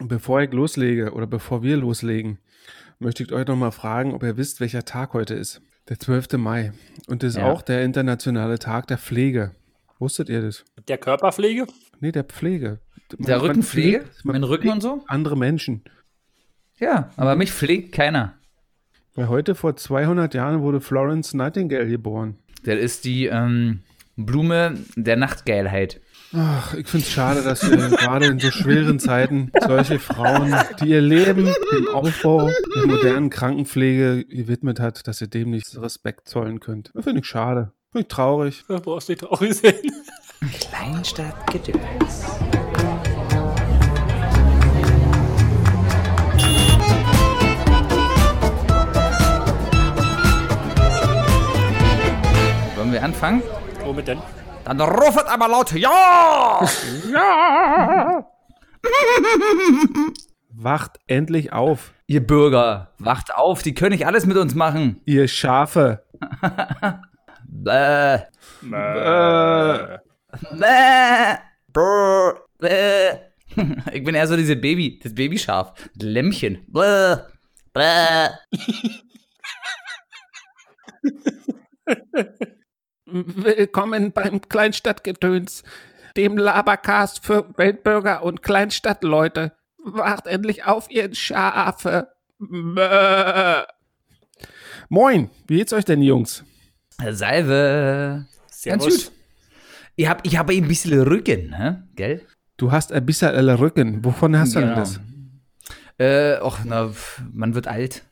Bevor ich loslege oder bevor wir loslegen, möchte ich euch noch mal fragen, ob ihr wisst, welcher Tag heute ist. Der 12. Mai. Und das ist Ja. auch der internationale Tag der Pflege. Wusstet ihr das? Der Körperpflege? Nee, der Pflege. Der Man- man Rückenpflege? pflegt- man Mein Rücken und so? Andere Menschen. Ja, aber mich pflegt keiner. Weil heute vor 200 Jahren wurde Florence Nightingale geboren. Das ist die ähm, Blume der Nachtgeilheit. Ach, ich finde es schade, dass wir gerade in so schweren Zeiten solche Frauen, die ihr Leben dem Aufbau der modernen Krankenpflege gewidmet hat, dass ihr dem nicht Respekt zollen könnt. Das finde ich schade. Finde ich traurig. Da brauchst du nicht traurig sein. Kleinstadtgedöns. Wollen wir anfangen? Womit denn? Dann rufet aber laut Ja! Wacht endlich auf, Ihr Bürger, wacht auf, die können nicht alles mit uns machen. ihr Schafe. Bäh. Äh. Bäh. Brr. Bäh. Ich bin eher so diese Baby, das Babyschaf, das Lämmchen. Bäh. Bäh. Willkommen beim Kleinstadtgedöns, dem Labercast für Weltbürger und Kleinstadtleute. Wacht endlich auf, ihr Schafe. Bäh. Moin, wie geht's euch denn, Jungs? Salve. Ganz Servus. gut. Ich hab, ich hab ein bisschen Rücken, hä? gell? Du hast ein bisschen Rücken. Wovon hast du denn Genau. das? Äh, och, na, man wird alt.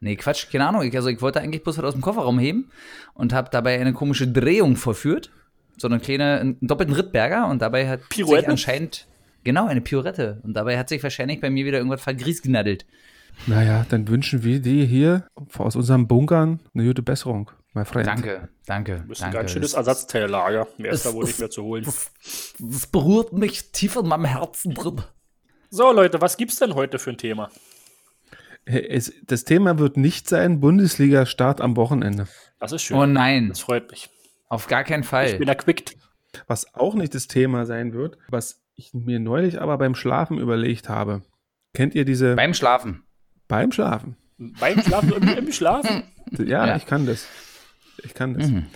Nee, Quatsch, keine Ahnung. Ich, also ich wollte eigentlich bloß was aus dem Kofferraum heben und habe dabei eine komische Drehung vollführt. So eine kleine, einen doppelten Rittberger und dabei hat Pirouette? sich anscheinend, genau, eine Pirouette. Und dabei hat sich wahrscheinlich bei mir wieder irgendwas vergriesgnaddelt. Naja, dann wünschen wir dir hier aus unserem Bunkern eine gute Besserung, mein Freund. Danke, danke. Du bist ein ganz schönes Ersatzteillager. Mehr ist da wohl nicht mehr zu holen. Das, das berührt mich tief in meinem Herzen drin. So, Leute, was gibt's denn heute für ein Thema? Es, das Thema wird nicht sein Bundesliga-Start am Wochenende. Das ist schön. Oh nein, das freut mich. auf gar keinen Ich Fall. bin erquickt. Was auch nicht das Thema sein wird, was ich mir neulich aber beim Schlafen überlegt habe. Kennt ihr diese Beim Schlafen. beim Schlafen? Beim Schlafen, im, im Schlafen? Ja, Ja. ich kann das. Ich kann das. Mhm.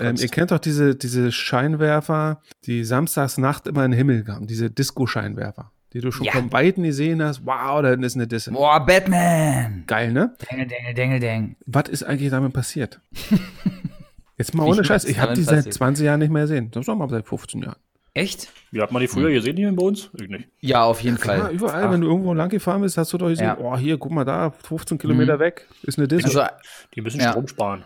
Ähm, ihr kennt doch diese, diese Scheinwerfer, die samstagsnacht immer in den Himmel kamen, diese Disco-Scheinwerfer, die du schon Ja. vom Weiten gesehen hast. Wow, da ist eine Disse. Boah, Batman. Geil, ne? Dengel, dengel, dengel, deng. Was ist eigentlich damit passiert? Jetzt mal ohne Scheiß, ich habe die seit passiert? 20 Jahren nicht mehr gesehen. Das ist doch mal seit 15 Jahren. Echt? Wie hat man die früher gesehen hier bei uns? Ich nicht. Ja, auf jeden Fall. Ja, überall, Ach, wenn du irgendwo lang gefahren bist, hast du doch gesehen, Ja. oh, hier, guck mal da, 15 Kilometer weg, ist eine Disco. also, Die müssen Ja. Strom sparen.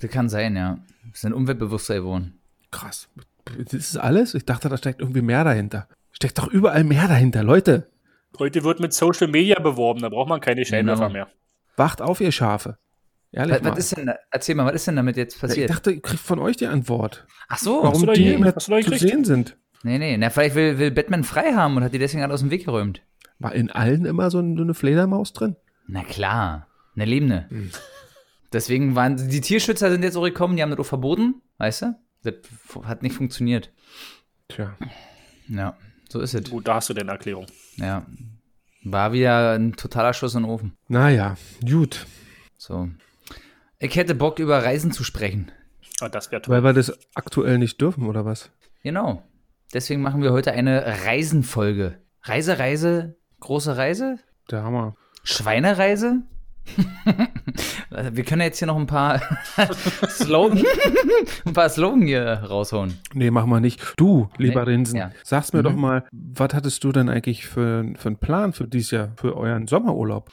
das kann sein, ja. Das ist ein umweltbewusster geworden. Krass. Das ist alles? Ich dachte, da steckt irgendwie mehr dahinter. Steckt doch überall mehr dahinter, Leute. Heute wird mit Social Media beworben, da braucht man keine Scheinwerfer Genau. mehr. Wacht auf, ihr Schafe. Ehrlich Was, mal. was ist denn da? Erzähl mal, was ist denn damit jetzt Ja, ich passiert? dachte, ich krieg von euch die Antwort. Ach so. Warum die je- nicht zu gekriegt? sehen sind. Nee, nee. Na, vielleicht will, will Batman frei haben und hat die deswegen alle aus dem Weg geräumt. War in allen immer so eine, Fledermaus drin? Na klar. Eine lebende. Hm. Deswegen waren die Tierschützer sind jetzt auch gekommen, die haben das auch verboten, weißt du? Das hat nicht funktioniert. Tja. Ja, so ist es. Gut, da hast du deine Erklärung. Ja. War wieder ein totaler Schuss in den Ofen. Naja, gut. So. Ich hätte Bock, über Reisen zu sprechen. Ah, das wäre toll. Weil wir das aktuell nicht dürfen, oder was? Genau. Deswegen machen wir heute eine Reisenfolge. Reise, Reise, große Reise, Der Hammer. Schweinereise. wir können jetzt hier noch ein paar Slogan, ein paar Slogan hier raushauen. Nee, mach mal nicht. Du, lieber Nee, Rinsen, ja. Mhm. sag's mir doch mal, was hattest du denn eigentlich für, für einen Plan für dieses Jahr, für euren Sommerurlaub?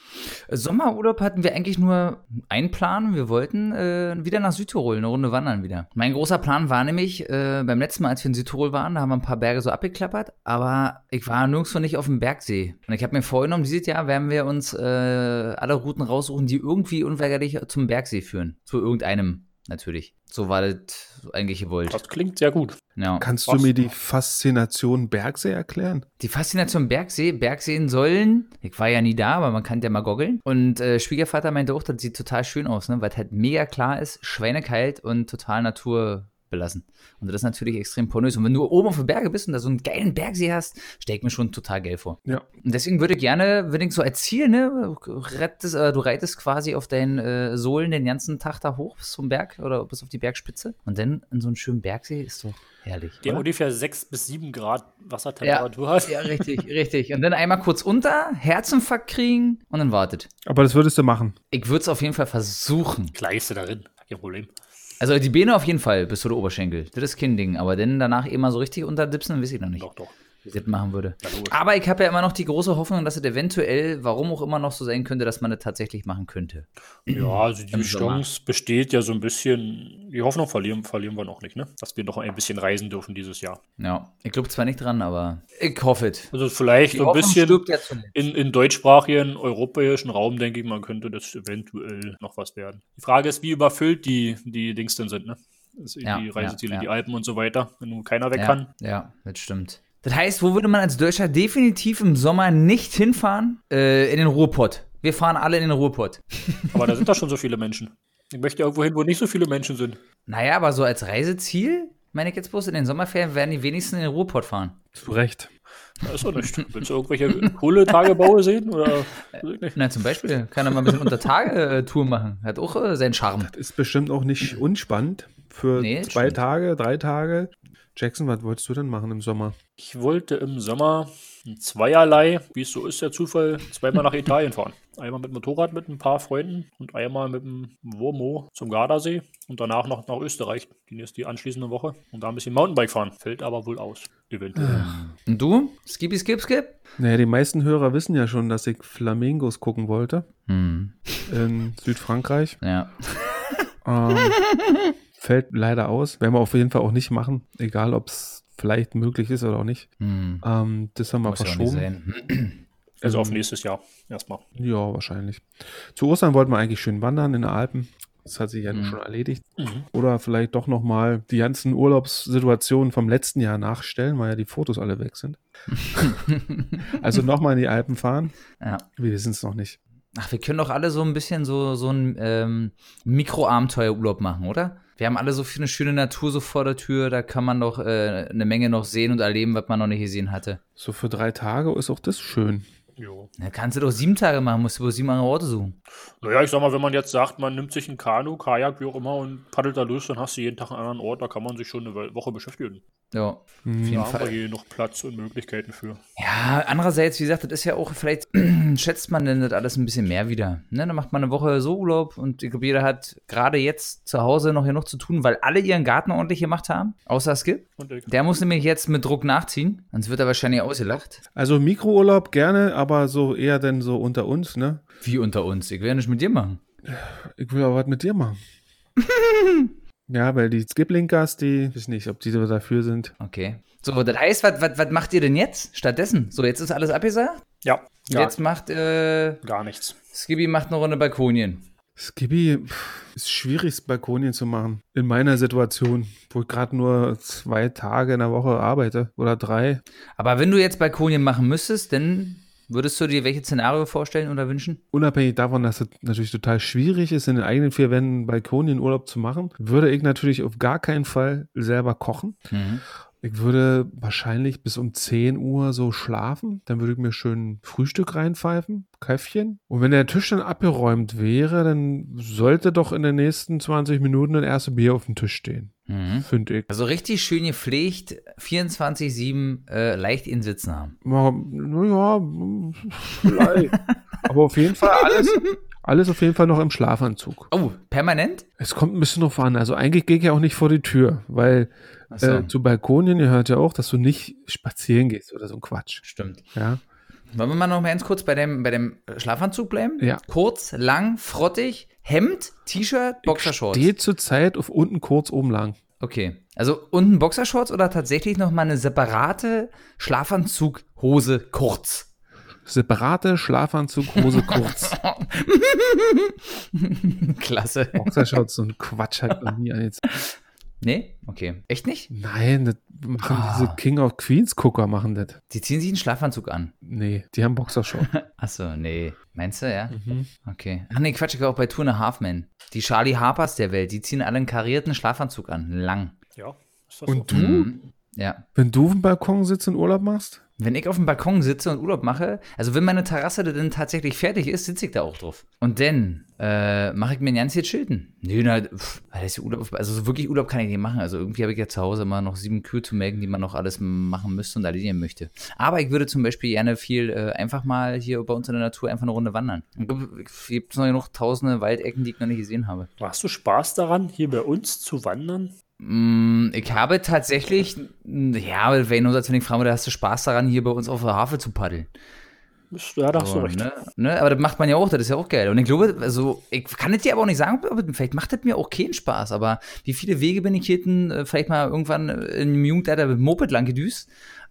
Sommerurlaub hatten wir eigentlich nur einen Plan. Wir wollten äh, wieder nach Südtirol, eine Runde wandern wieder. Mein großer Plan war nämlich, äh, beim letzten Mal, als wir in Südtirol waren, da haben wir ein paar Berge so abgeklappert, aber ich war nirgendwo nicht auf dem Bergsee. Und ich habe mir vorgenommen, dieses Jahr werden wir uns äh, alle Routen raussuchen, die irgendwie unweigerlich zum Bergsee führen. Zu irgendeinem, natürlich. So war das eigentlich gewollt. Das klingt sehr gut. Ja. Kannst Was? du mir die Faszination Bergsee erklären? Die Faszination Bergsee, Bergseen sollen, ich war ja nie da, aber man kann ja mal goggeln. Und äh, Schwiegervater meinte auch, das sieht total schön aus, ne? weil es halt mega klar ist, schweinekalt und total belassen. Und das ist natürlich extrem pornös. Und wenn du oben auf den Berge bist und da so einen geilen Bergsee hast, stell ich mir schon total geil vor. Ja. Und deswegen würde ich gerne, wenn ich so Ziel, ne, rettest, äh, du reitest quasi auf deinen äh, Sohlen den ganzen Tag da hoch bis zum Berg oder bis auf die Bergspitze und dann in so einen schönen Bergsee ist doch herrlich. Der oder? ungefähr 6 bis 7 Grad Wassertemperatur hat. Ja, richtig, richtig. Und dann einmal kurz unter, Herzinfarkt kriegen und dann wartet. Aber das würdest du machen. Ich würde es auf jeden Fall versuchen. Gleichste darin. Kein Problem. Also die Beine auf jeden Fall bis zu der Oberschenkel. Das ist kein Ding. Aber dann danach immer so richtig unterdipsen, weiß ich noch nicht, Doch, doch. Das machen würde. Aber ich habe ja immer noch die große Hoffnung, dass es eventuell, warum auch immer noch so sein könnte, dass man das tatsächlich machen könnte. Ja, also die. Chance besteht ja so ein bisschen. Die Hoffnung verlieren, verlieren wir noch nicht, ne? Dass wir noch ein bisschen reisen dürfen dieses Jahr. Ja, ich glaube zwar nicht dran, aber ich hoffe es. Also vielleicht Die so ein Hoffnung bisschen in, in deutschsprachigen europäischen Raum, denke ich mal, könnte das eventuell noch was werden. Die Frage ist, wie überfüllt die, die Dings denn sind, ne? Sind Ja, die Reiseziele, ja, ja. die Alpen und so weiter, wenn nun keiner weg kann. ja, das stimmt. Das heißt, wo würde man als Deutscher definitiv im Sommer nicht hinfahren? Äh, in den Ruhrpott. Wir fahren alle in den Ruhrpott. Aber da sind doch schon so viele Menschen. Ich möchte irgendwo hin, wo nicht so viele Menschen sind. Naja, aber so als Reiseziel, meine ich jetzt bloß, in den Sommerferien werden die wenigsten in den Ruhrpott fahren. Zu Recht. Da ist doch nicht. Willst du irgendwelche Kohletagebaue sehen? Oder? Na, zum Beispiel kann er mal ein bisschen Unter-Tage-Tour machen. Hat auch äh, seinen Charme. Ist bestimmt auch nicht unspannend. Für Nee, das zwei stimmt. Tage, drei Tage. Jackson, was wolltest du denn machen im Sommer? Ich wollte im Sommer zweierlei, wie es so ist, der Zufall, zweimal nach Italien fahren. Einmal mit Motorrad mit ein paar Freunden und einmal mit dem Womo zum Gardasee und danach noch nach Österreich. Die ist die anschließende Woche und da ein bisschen Mountainbike fahren. Fällt aber wohl aus. Eventuell. Und du? Skippy, skip, skip? Naja, die meisten Hörer wissen ja schon, dass ich Flamingos gucken wollte Hm. in Südfrankreich. Ja. Ähm, fällt leider aus. Werden wir auf jeden Fall auch nicht machen, egal ob es vielleicht möglich ist oder auch nicht. Hm. Ähm, das haben wir Muss ja auch nicht verschoben. Also auf nächstes Jahr erstmal. Ja, wahrscheinlich. Zu Ostern wollten wir eigentlich schön wandern in den Alpen. Das hat sich ja Mhm. schon erledigt. Mhm. Oder vielleicht doch nochmal die ganzen Urlaubssituationen vom letzten Jahr nachstellen, weil ja die Fotos alle weg sind. Also nochmal in die Alpen fahren. Ja. Wir wissen es noch nicht. Ach, wir können doch alle so ein bisschen so, so ein ähm, Mikroabenteuerurlaub machen, oder? Wir haben alle so viel eine schöne Natur so vor der Tür, da kann man doch äh, eine Menge noch sehen und erleben, was man noch nicht gesehen hatte. So für drei Tage ist auch das schön. Jo. Da kannst du doch sieben Tage machen, musst du bloß sieben andere Orte suchen. Naja, ich sag mal, wenn man jetzt sagt, man nimmt sich ein Kanu, Kajak, wie auch immer und paddelt da los, dann hast du jeden Tag einen anderen Ort, da kann man sich schon eine Woche beschäftigen. Ja, auf Mhm. jeden Da haben wir Fall. hier noch Platz und Möglichkeiten für. Ja, andererseits, wie gesagt, das ist ja auch, vielleicht schätzt man denn das alles ein bisschen mehr wieder. Ne? Dann macht man eine Woche so Urlaub und ich glaube, jeder hat gerade jetzt zu Hause noch genug zu tun, weil alle ihren Garten ordentlich gemacht haben, außer Skip. Der muss nämlich jetzt mit Druck nachziehen, sonst wird er wahrscheinlich ausgelacht. Also Mikrourlaub gerne, aber so eher denn so unter uns, ne? Wie unter uns. Ich will ja nicht mit dir machen. Ich will aber was mit dir machen. ja, weil die Skiblinkers, die, weiß nicht, ob die so dafür sind. Okay. So, das heißt, was, was, was macht ihr denn jetzt stattdessen? So, jetzt ist alles abgesagt. ja, gar, Jetzt macht, äh, gar nichts. Skibby macht eine Runde Balkonien. Skibi pff, ist schwierig, Balkonien zu machen. In meiner Situation, wo ich gerade nur zwei Tage in der Woche arbeite oder drei. Aber wenn du jetzt Balkonien machen müsstest, dann würdest du dir welche Szenario vorstellen oder wünschen? Unabhängig davon, dass es natürlich total schwierig ist, in den eigenen vier Wänden Balkonienurlaub zu machen, würde ich natürlich auf gar keinen Fall selber kochen. Mhm. Ich würde wahrscheinlich bis um 10 Uhr so schlafen. Dann würde ich mir schön Frühstück reinpfeifen, Käffchen. Und wenn der Tisch dann abgeräumt wäre, dann sollte doch in den nächsten 20 Minuten ein erstes Bier auf dem Tisch stehen. Mhm. Finde ich. Also richtig schön gepflegt, 24-7 äh, leicht in Sitzen haben. Naja, vielleicht. Aber auf jeden Fall alles, alles auf jeden Fall noch im Schlafanzug. Oh, permanent? Es kommt ein bisschen drauf an. Also eigentlich gehe ich ja auch nicht vor die Tür, weil so. äh, zu Balkonien gehört ja auch, dass du nicht spazieren gehst oder so ein Quatsch. Stimmt. Ja. Wollen wir mal noch mal ganz kurz bei dem, bei dem Schlafanzug bleiben? Ja. Kurz, lang, frottig, Hemd, T-Shirt, Boxershorts. Steht zurzeit auf unten kurz oben lang. Okay. Also unten Boxershorts oder tatsächlich noch mal eine separate Schlafanzughose kurz? Separate Schlafanzug, Hose kurz. Klasse. Boxershorts, so ein Quatsch hat noch nie angezogen. Nee? Okay. Echt nicht? Nein, das machen Ah. diese King of Queens Gucker machen das. Die ziehen sich einen Schlafanzug an. Nee, die haben Boxershorts. Achso, nee. Meinst du, ja? Mhm. Okay. Ach nee, Quatsch, ich war auch bei Two and a Half Men. Die Charlie Harpers der Welt, die ziehen alle einen karierten Schlafanzug an. Lang. Ja. Ist das Und so? du, Mhm. Ja. wenn du auf dem Balkon sitzt und Urlaub machst? Wenn ich auf dem Balkon sitze und Urlaub mache, also wenn meine Terrasse dann tatsächlich fertig ist, sitze ich da auch drauf. Und dann äh, mache ich mir ein ganzes Chilten. Nö, na, pff, weil das ist Urlaub, also so wirklich Urlaub kann ich nicht machen. Also irgendwie habe ich ja zu Hause immer noch sieben Kühe zu melken, die man noch alles machen müsste und erledigen möchte. Aber ich würde zum Beispiel gerne viel äh, einfach mal hier bei uns in der Natur einfach eine Runde wandern. Es gibt noch genug tausende Waldecken, die ich noch nicht gesehen habe. Hast du Spaß daran, hier bei uns zu wandern? Mm, Ich habe tatsächlich, ja, wenn als wenn ich frage, da hast du Spaß daran, hier bei uns auf der Havel zu paddeln. Ja, da hast du recht. ne, ne, aber das macht man ja auch, das ist ja auch geil. Und ich glaube, also, ich kann es dir aber auch nicht sagen, vielleicht macht das mir auch keinen Spaß, aber wie viele Wege bin ich hier denn, äh, vielleicht mal irgendwann im Jugendalter mit dem Moped lang gedüst?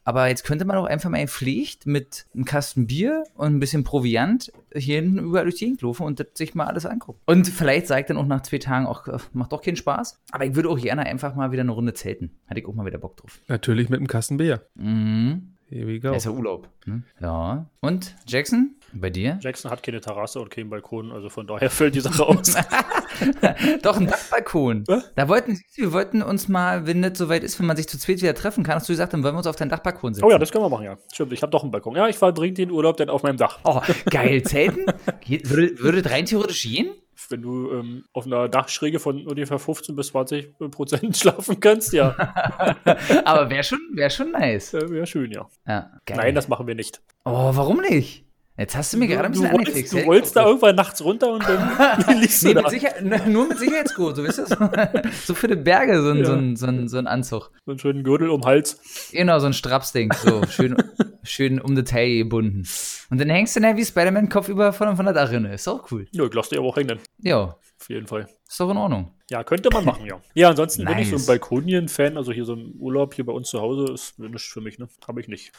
Aber jetzt könnte man auch einfach mal Pflicht mit einem Kasten Bier und ein bisschen Proviant hier hinten überall durch die Gegend laufen und das sich mal alles angucken. Und vielleicht ich dann auch nach zwei Tagen auch, äh, macht doch keinen Spaß. Aber ich würde auch gerne einfach mal wieder eine Runde zelten. Hatte ich auch mal wieder Bock drauf. Natürlich mit einem Kasten Bier. Mhm. Here we go. Ja, ist ja Urlaub. Ne? Ja. Und Jackson? Bei dir? Jackson hat keine Terrasse und keinen Balkon, also von daher fällt die Sache aus. Doch, ein Dachbalkon. Da wollten, wir wollten uns mal, wenn das soweit ist, wenn man sich zu zweit wieder treffen kann, hast du gesagt, dann wollen wir uns auf deinen Dachbalkon setzen. oh ja, das können wir machen, ja. Stimmt, ich habe doch einen Balkon. Ja, ich verbringe den Urlaub dann auf meinem Dach. Oh, geil. Zelten? Würde, würde rein theoretisch gehen? Wenn du ähm, auf einer Dachschräge von ungefähr 15 bis 20 Prozent schlafen kannst, ja, Aber wäre schon, wär schon nice. äh, wäre schön, ja. Ja. Nein, das machen wir nicht. oh, warum nicht? Jetzt hast du mir gerade ein bisschen rollst, angefixt. du rollst da irgendwann nachts runter und dann liegst Nee, du mit da. Sicherheit, n- nur mit Sicherheitsgurt, so wisst ihr? So für die Berge, so ein, so, ein, so, ein, so ein Anzug. So einen schönen Gürtel um den Hals. Genau, so ein Strapsding, so schön, schön um die Taille gebunden. Und dann hängst du dann wie Spider-Man kopfüber von, von der Dachrinne. Ist auch cool. Ja, ich lass dir aber auch hängen, Ja, auf jeden Fall. ist doch in Ordnung. Ja, könnte man machen, ja. Ja, ansonsten bin ich so ein Nice. Balkonien-Fan, also hier so ein Urlaub hier bei uns zu Hause ist nichts für mich, ne? Habe ich nicht.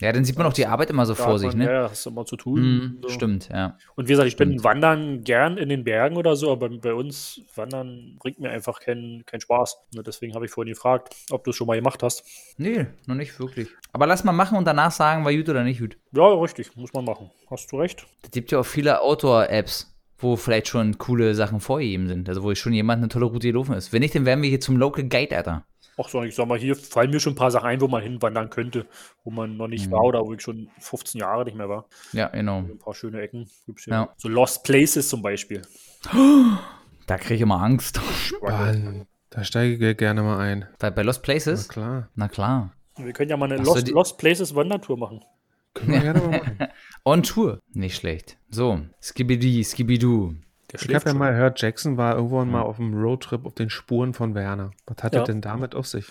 Ja, dann sieht man auch die Arbeit immer so Da vor sich, man, ne? Ja, ja, hast du immer zu tun. Mhm, so. Stimmt, ja. Und wie gesagt, ich bin wandern gern in den Bergen oder so, aber bei uns wandern bringt mir einfach keinen keinen Spaß. Ne, deswegen habe ich vorhin gefragt, ob du es schon mal gemacht hast. Nee, noch nicht wirklich. Aber lass mal machen und danach sagen, war gut oder nicht gut. Ja, richtig, muss man machen. Hast du recht. Es gibt ja auch viele Outdoor-Apps, wo vielleicht schon coole Sachen vorgegeben sind. Also wo schon jemand eine tolle Route gelaufen ist. Wenn nicht, dann wären wir hier zum Local Guide, Alter. Auch so, ich sag mal, hier fallen mir schon ein paar Sachen ein, wo man hinwandern könnte, wo man noch Mhm. nicht war oder wo ich schon 15 Jahre nicht mehr war. Ja, genau. Ein paar schöne Ecken. Ja. So Lost Places zum Beispiel. Da kriege ich immer Angst. Mann, da steige ich gerne mal ein. Bei, bei Lost Na Places? klar. Na klar. Wir können ja mal eine Ach Lost, Lost Places Wandertour machen. Können wir gerne mal machen. On Tour. Nicht schlecht. So, Skibidi, Skibidoo. Ich habe ja mal gehört, Jackson war irgendwann mal auf einem Roadtrip auf den Spuren von Werner. Was hat Ja. er denn damit auf sich?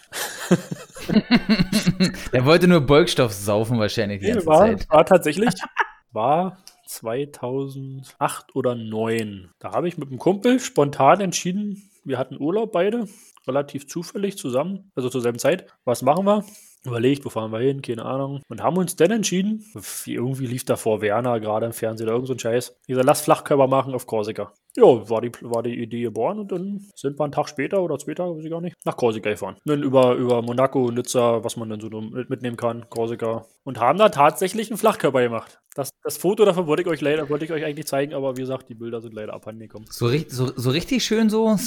Der wollte nur Beugstoff saufen wahrscheinlich die Nee, ganze war, Zeit. war tatsächlich, war 2008 oder 2009. Da habe ich mit einem Kumpel spontan entschieden, wir hatten Urlaub beide, relativ zufällig zusammen, also zur selben Zeit. Was machen wir? Überlegt, wo fahren wir hin, keine Ahnung. Und haben uns dann entschieden, wie irgendwie lief da vor Werner gerade im Fernsehen oder irgend so ein Scheiß. Ich gesagt, lass Flachkörper machen auf Korsika. Ja, war die, war die Idee geboren und dann sind wir einen Tag später oder zwei Tage, weiß ich gar nicht, nach Korsika gefahren. Dann über, über Monaco, Nizza, was man dann so mit- mitnehmen kann, Korsika. Und haben da tatsächlich einen Flachkörper gemacht. Das, das Foto davon wollte ich euch leider, wollte ich euch eigentlich zeigen, aber wie gesagt, die Bilder sind leider abhandengekommen. So, ri- so, so richtig schön so. Ein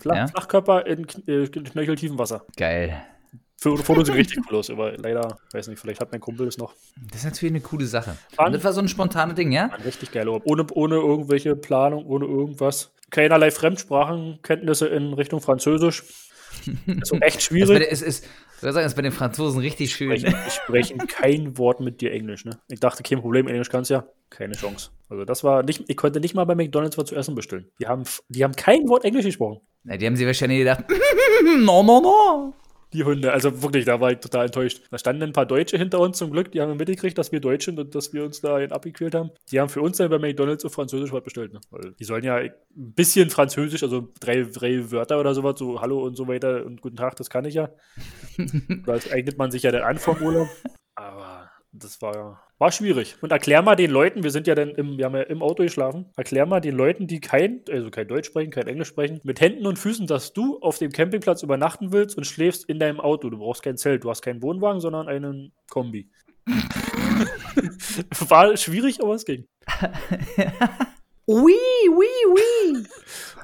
Flach, Ja? Flachkörper in äh, knöcheltiefem Wasser. Geil. Für Fotos sieht richtig cool aus, aber leider, weiß nicht, vielleicht hat mein Kumpel es noch. Das ist natürlich eine coole Sache. Und das war so ein spontanes Ding, ja? Ein richtig geiler Urlaub. Ohne, ohne irgendwelche Planung, ohne irgendwas. Keinerlei Fremdsprachenkenntnisse in Richtung Französisch. Also echt Das bei den, schwierig. es ist, ich würde sagen, das ist bei den Franzosen richtig schön. Sprechen, ich sprechen kein Wort mit dir Englisch. Ne? Ich dachte, kein Problem, Englisch kannst ja. Keine Chance. Also das war nicht, ich konnte nicht mal bei McDonalds was zu essen bestellen. Die haben, die haben kein Wort Englisch gesprochen. Na, die haben sich wahrscheinlich gedacht, no, no, no. Die Hunde, also wirklich, da war ich total enttäuscht. Da standen ein paar Deutsche hinter uns zum Glück, die haben mitgekriegt, dass wir Deutsch sind und dass wir uns da einen abgequält haben. Die haben für uns dann bei McDonalds auf Französisch was bestellt. Ne? Weil die sollen ja ein bisschen Französisch, also drei, drei Wörter oder sowas, so Hallo und so weiter und Guten Tag, das kann ich ja. das eignet man sich ja dann an vom Urlaub. Aber das war, war schwierig. Und erklär mal den Leuten, wir sind ja dann im, wir haben ja im Auto geschlafen, erklär mal den Leuten, die kein, also kein Deutsch sprechen, kein Englisch sprechen, mit Händen und Füßen, dass du auf dem Campingplatz übernachten willst und schläfst in deinem Auto. Du brauchst kein Zelt, du hast keinen Wohnwagen, sondern einen Kombi. War schwierig, aber es ging. Oui, oui, oui.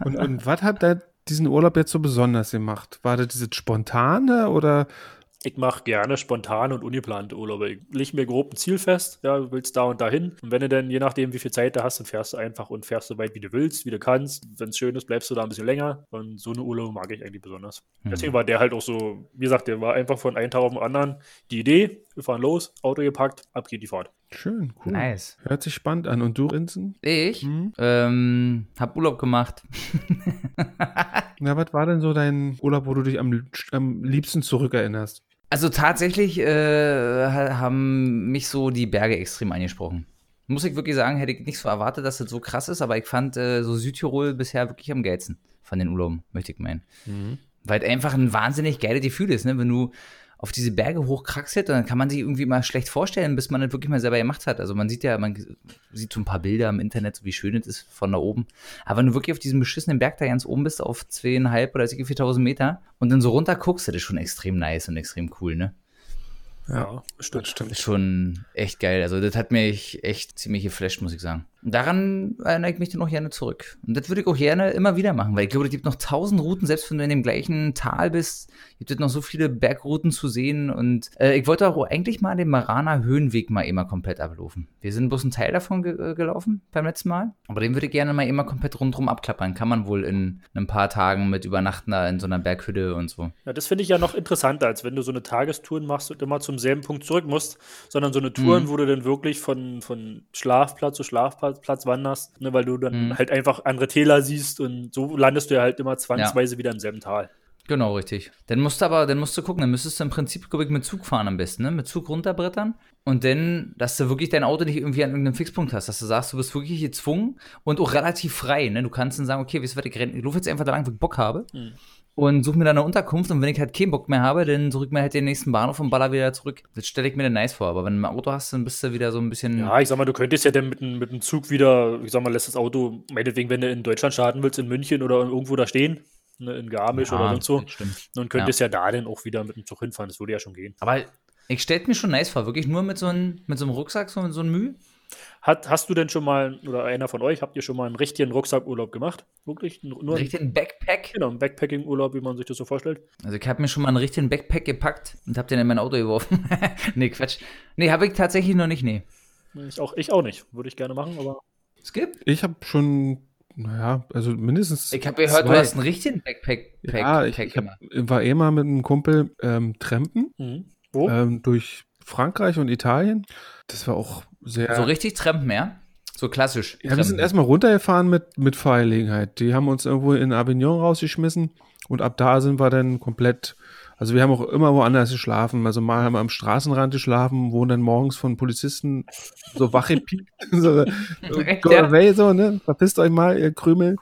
Und, und was hat der diesen Urlaub jetzt so besonders gemacht? War das dieses spontane oder Ich mache gerne spontane und ungeplante Urlaube. Ich leg mir grob ein Ziel fest, ja, du willst da und dahin. Und wenn du dann, je nachdem, wie viel Zeit du hast, dann fährst du einfach und fährst so weit, wie du willst, wie du kannst. Wenn es schön ist, bleibst du da ein bisschen länger. Und so eine Urlaube mag ich eigentlich besonders. Mhm. Deswegen war der halt auch so, wie gesagt, der war einfach von einem Tag auf den anderen die Idee. Wir fahren los, Auto gepackt, ab geht die Fahrt. schön, cool. Nice. Hört sich spannend an. Und du, Rinsen? Ich Hm? ähm, hab Urlaub gemacht. Na, was war denn so dein Urlaub, wo du dich am, am liebsten zurückerinnerst? Also tatsächlich äh, ha- haben mich so die Berge extrem angesprochen. Muss ich wirklich sagen, hätte ich nicht so erwartet, dass das so krass ist, aber ich fand äh, so Südtirol bisher wirklich am geilsten von den Urlauben, möchte ich meinen. Weil es einfach ein wahnsinnig geiles Gefühl ist, ne? wenn du auf diese Berge hochkraxelt und dann kann man sich irgendwie mal schlecht vorstellen, bis man das wirklich mal selber gemacht hat. Also man sieht ja, man sieht so ein paar Bilder im Internet, so wie schön es ist von da oben. Aber wenn du wirklich auf diesem beschissenen Berg da ganz oben bist, auf zweieinhalb oder 4000 Meter und dann so runter guckst, das ist schon extrem nice und extrem cool, ne? Ja, stimmt. stimmt. Schon echt geil. Also das hat mich echt ziemlich geflasht, muss ich sagen. Daran erinnere ich mich dann auch gerne zurück. Und das würde ich auch gerne immer wieder machen, weil ich glaube, es gibt noch tausend Routen, selbst wenn du in dem gleichen Tal bist, gibt es noch so viele Bergrouten zu sehen. Und äh, ich wollte auch eigentlich mal den Maraner Höhenweg mal immer komplett ablaufen. Wir sind bloß einen Teil davon ge äh, gelaufen beim letzten Mal. Aber den würde ich gerne mal immer komplett rundherum abklappern. Kann man wohl in ein paar Tagen mit Übernachten da in so einer Berghütte und so. Ja, das finde ich ja noch interessanter, als wenn du so eine Tagestour machst und immer zum selben Punkt zurück musst, sondern so eine Touren, Mhm. wo du dann wirklich von, von Schlafplatz zu Schlafplatz Platz wanderst, ne, weil du dann Mhm. halt einfach andere Täler siehst und so landest du ja halt immer zwangsweise wieder im selben Tal. Genau, richtig. Dann musst du aber, dann musst du gucken, dann müsstest du im Prinzip, glaube ich, mit Zug fahren am besten, ne? Mit Zug runterbrettern und dann, dass du wirklich dein Auto nicht irgendwie an irgendeinem Fixpunkt hast, dass du sagst, du bist wirklich gezwungen und auch relativ frei, ne? Du kannst dann sagen, okay, weißt du was, ich, ich laufe jetzt einfach da lang, wo ich Bock habe Mhm. Und suche mir dann eine Unterkunft und wenn ich halt keinen Bock mehr habe, dann drück mir halt den nächsten Bahnhof und baller wieder zurück. Das stelle ich mir dann nice vor, aber wenn du ein Auto hast, dann bist du wieder so ein bisschen, Ja, ich sag mal, du könntest ja dann mit, dem- mit dem Zug wieder, ich sag mal, lässt das Auto, meinetwegen, wenn du in Deutschland starten willst, in München oder irgendwo da stehen, ne, in Garmisch Ja, oder sonst so, dann könntest ja. da dann auch wieder mit dem Zug hinfahren, das würde ja schon gehen. Aber ich stelle mir schon nice vor, wirklich nur mit so einem, mit so einem Rucksack, so, so einem Mühe. Hat, hast du denn schon mal, oder einer von euch, habt ihr schon mal einen richtigen Rucksackurlaub gemacht? Wirklich? Nur einen, Richtigen Backpack. genau, einen Backpacking-Urlaub, wie man sich das so vorstellt? Also ich habe mir schon mal einen richtigen Backpack gepackt und habe den in mein Auto geworfen. nee, Quatsch. Nee, habe ich tatsächlich noch nicht, nee. Ich auch, ich auch nicht. Würde ich gerne machen, aber Skip? Ich habe schon, naja, also mindestens. Ich habe gehört, zwei- du hast einen richtigen Backpack. Pack, Ja, ich, ich hab, gemacht. war eh mal mit einem Kumpel ähm, trampen mhm. wo? ähm, durch Frankreich und Italien. Das war auch sehr. So richtig Trampen, ja? So klassisch. Ja, wir sind erstmal runtergefahren mit, mit Fahrgelegenheit. Die haben uns irgendwo in Avignon rausgeschmissen und ab da sind wir dann komplett. Also wir haben auch immer woanders geschlafen. Also mal haben wir am Straßenrand geschlafen, wurden dann morgens von Polizisten so wache piekt. so, so, Echt, go ja? away, so, ne? Verpisst euch mal, ihr Krümel.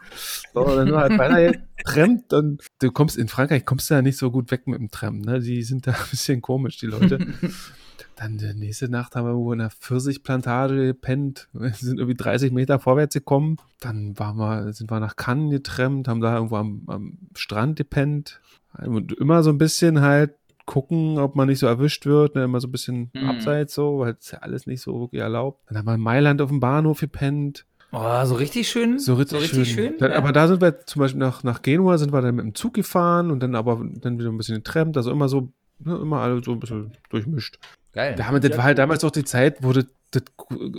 So, dann wir halt weiter getrennt. Und du kommst in Frankreich, kommst du ja nicht so gut weg mit dem Tram, ne? Die sind da ein bisschen komisch, die Leute. Dann die nächste Nacht haben wir irgendwo in einer Pfirsichplantage gepennt. Wir sind irgendwie 30 Meter vorwärts gekommen. Dann waren wir, sind wir nach Cannes getrennt, haben da irgendwo am, am Strand gepennt. Und immer so ein bisschen halt gucken, ob man nicht so erwischt wird. Ne? Immer so ein bisschen Mhm. abseits so, weil es ja alles nicht so wirklich erlaubt. Dann haben wir in Mailand auf dem Bahnhof gepennt. Oh, so richtig schön? So richtig, schön. Dann, ja. Aber da sind wir zum Beispiel nach, nach Genua, sind wir dann mit dem Zug gefahren und dann aber dann wieder ein bisschen getrennt. Also immer so, ne, immer alle so ein bisschen durchmischt. Geil. Aber das Ja, war halt damals auch die Zeit, wo das, das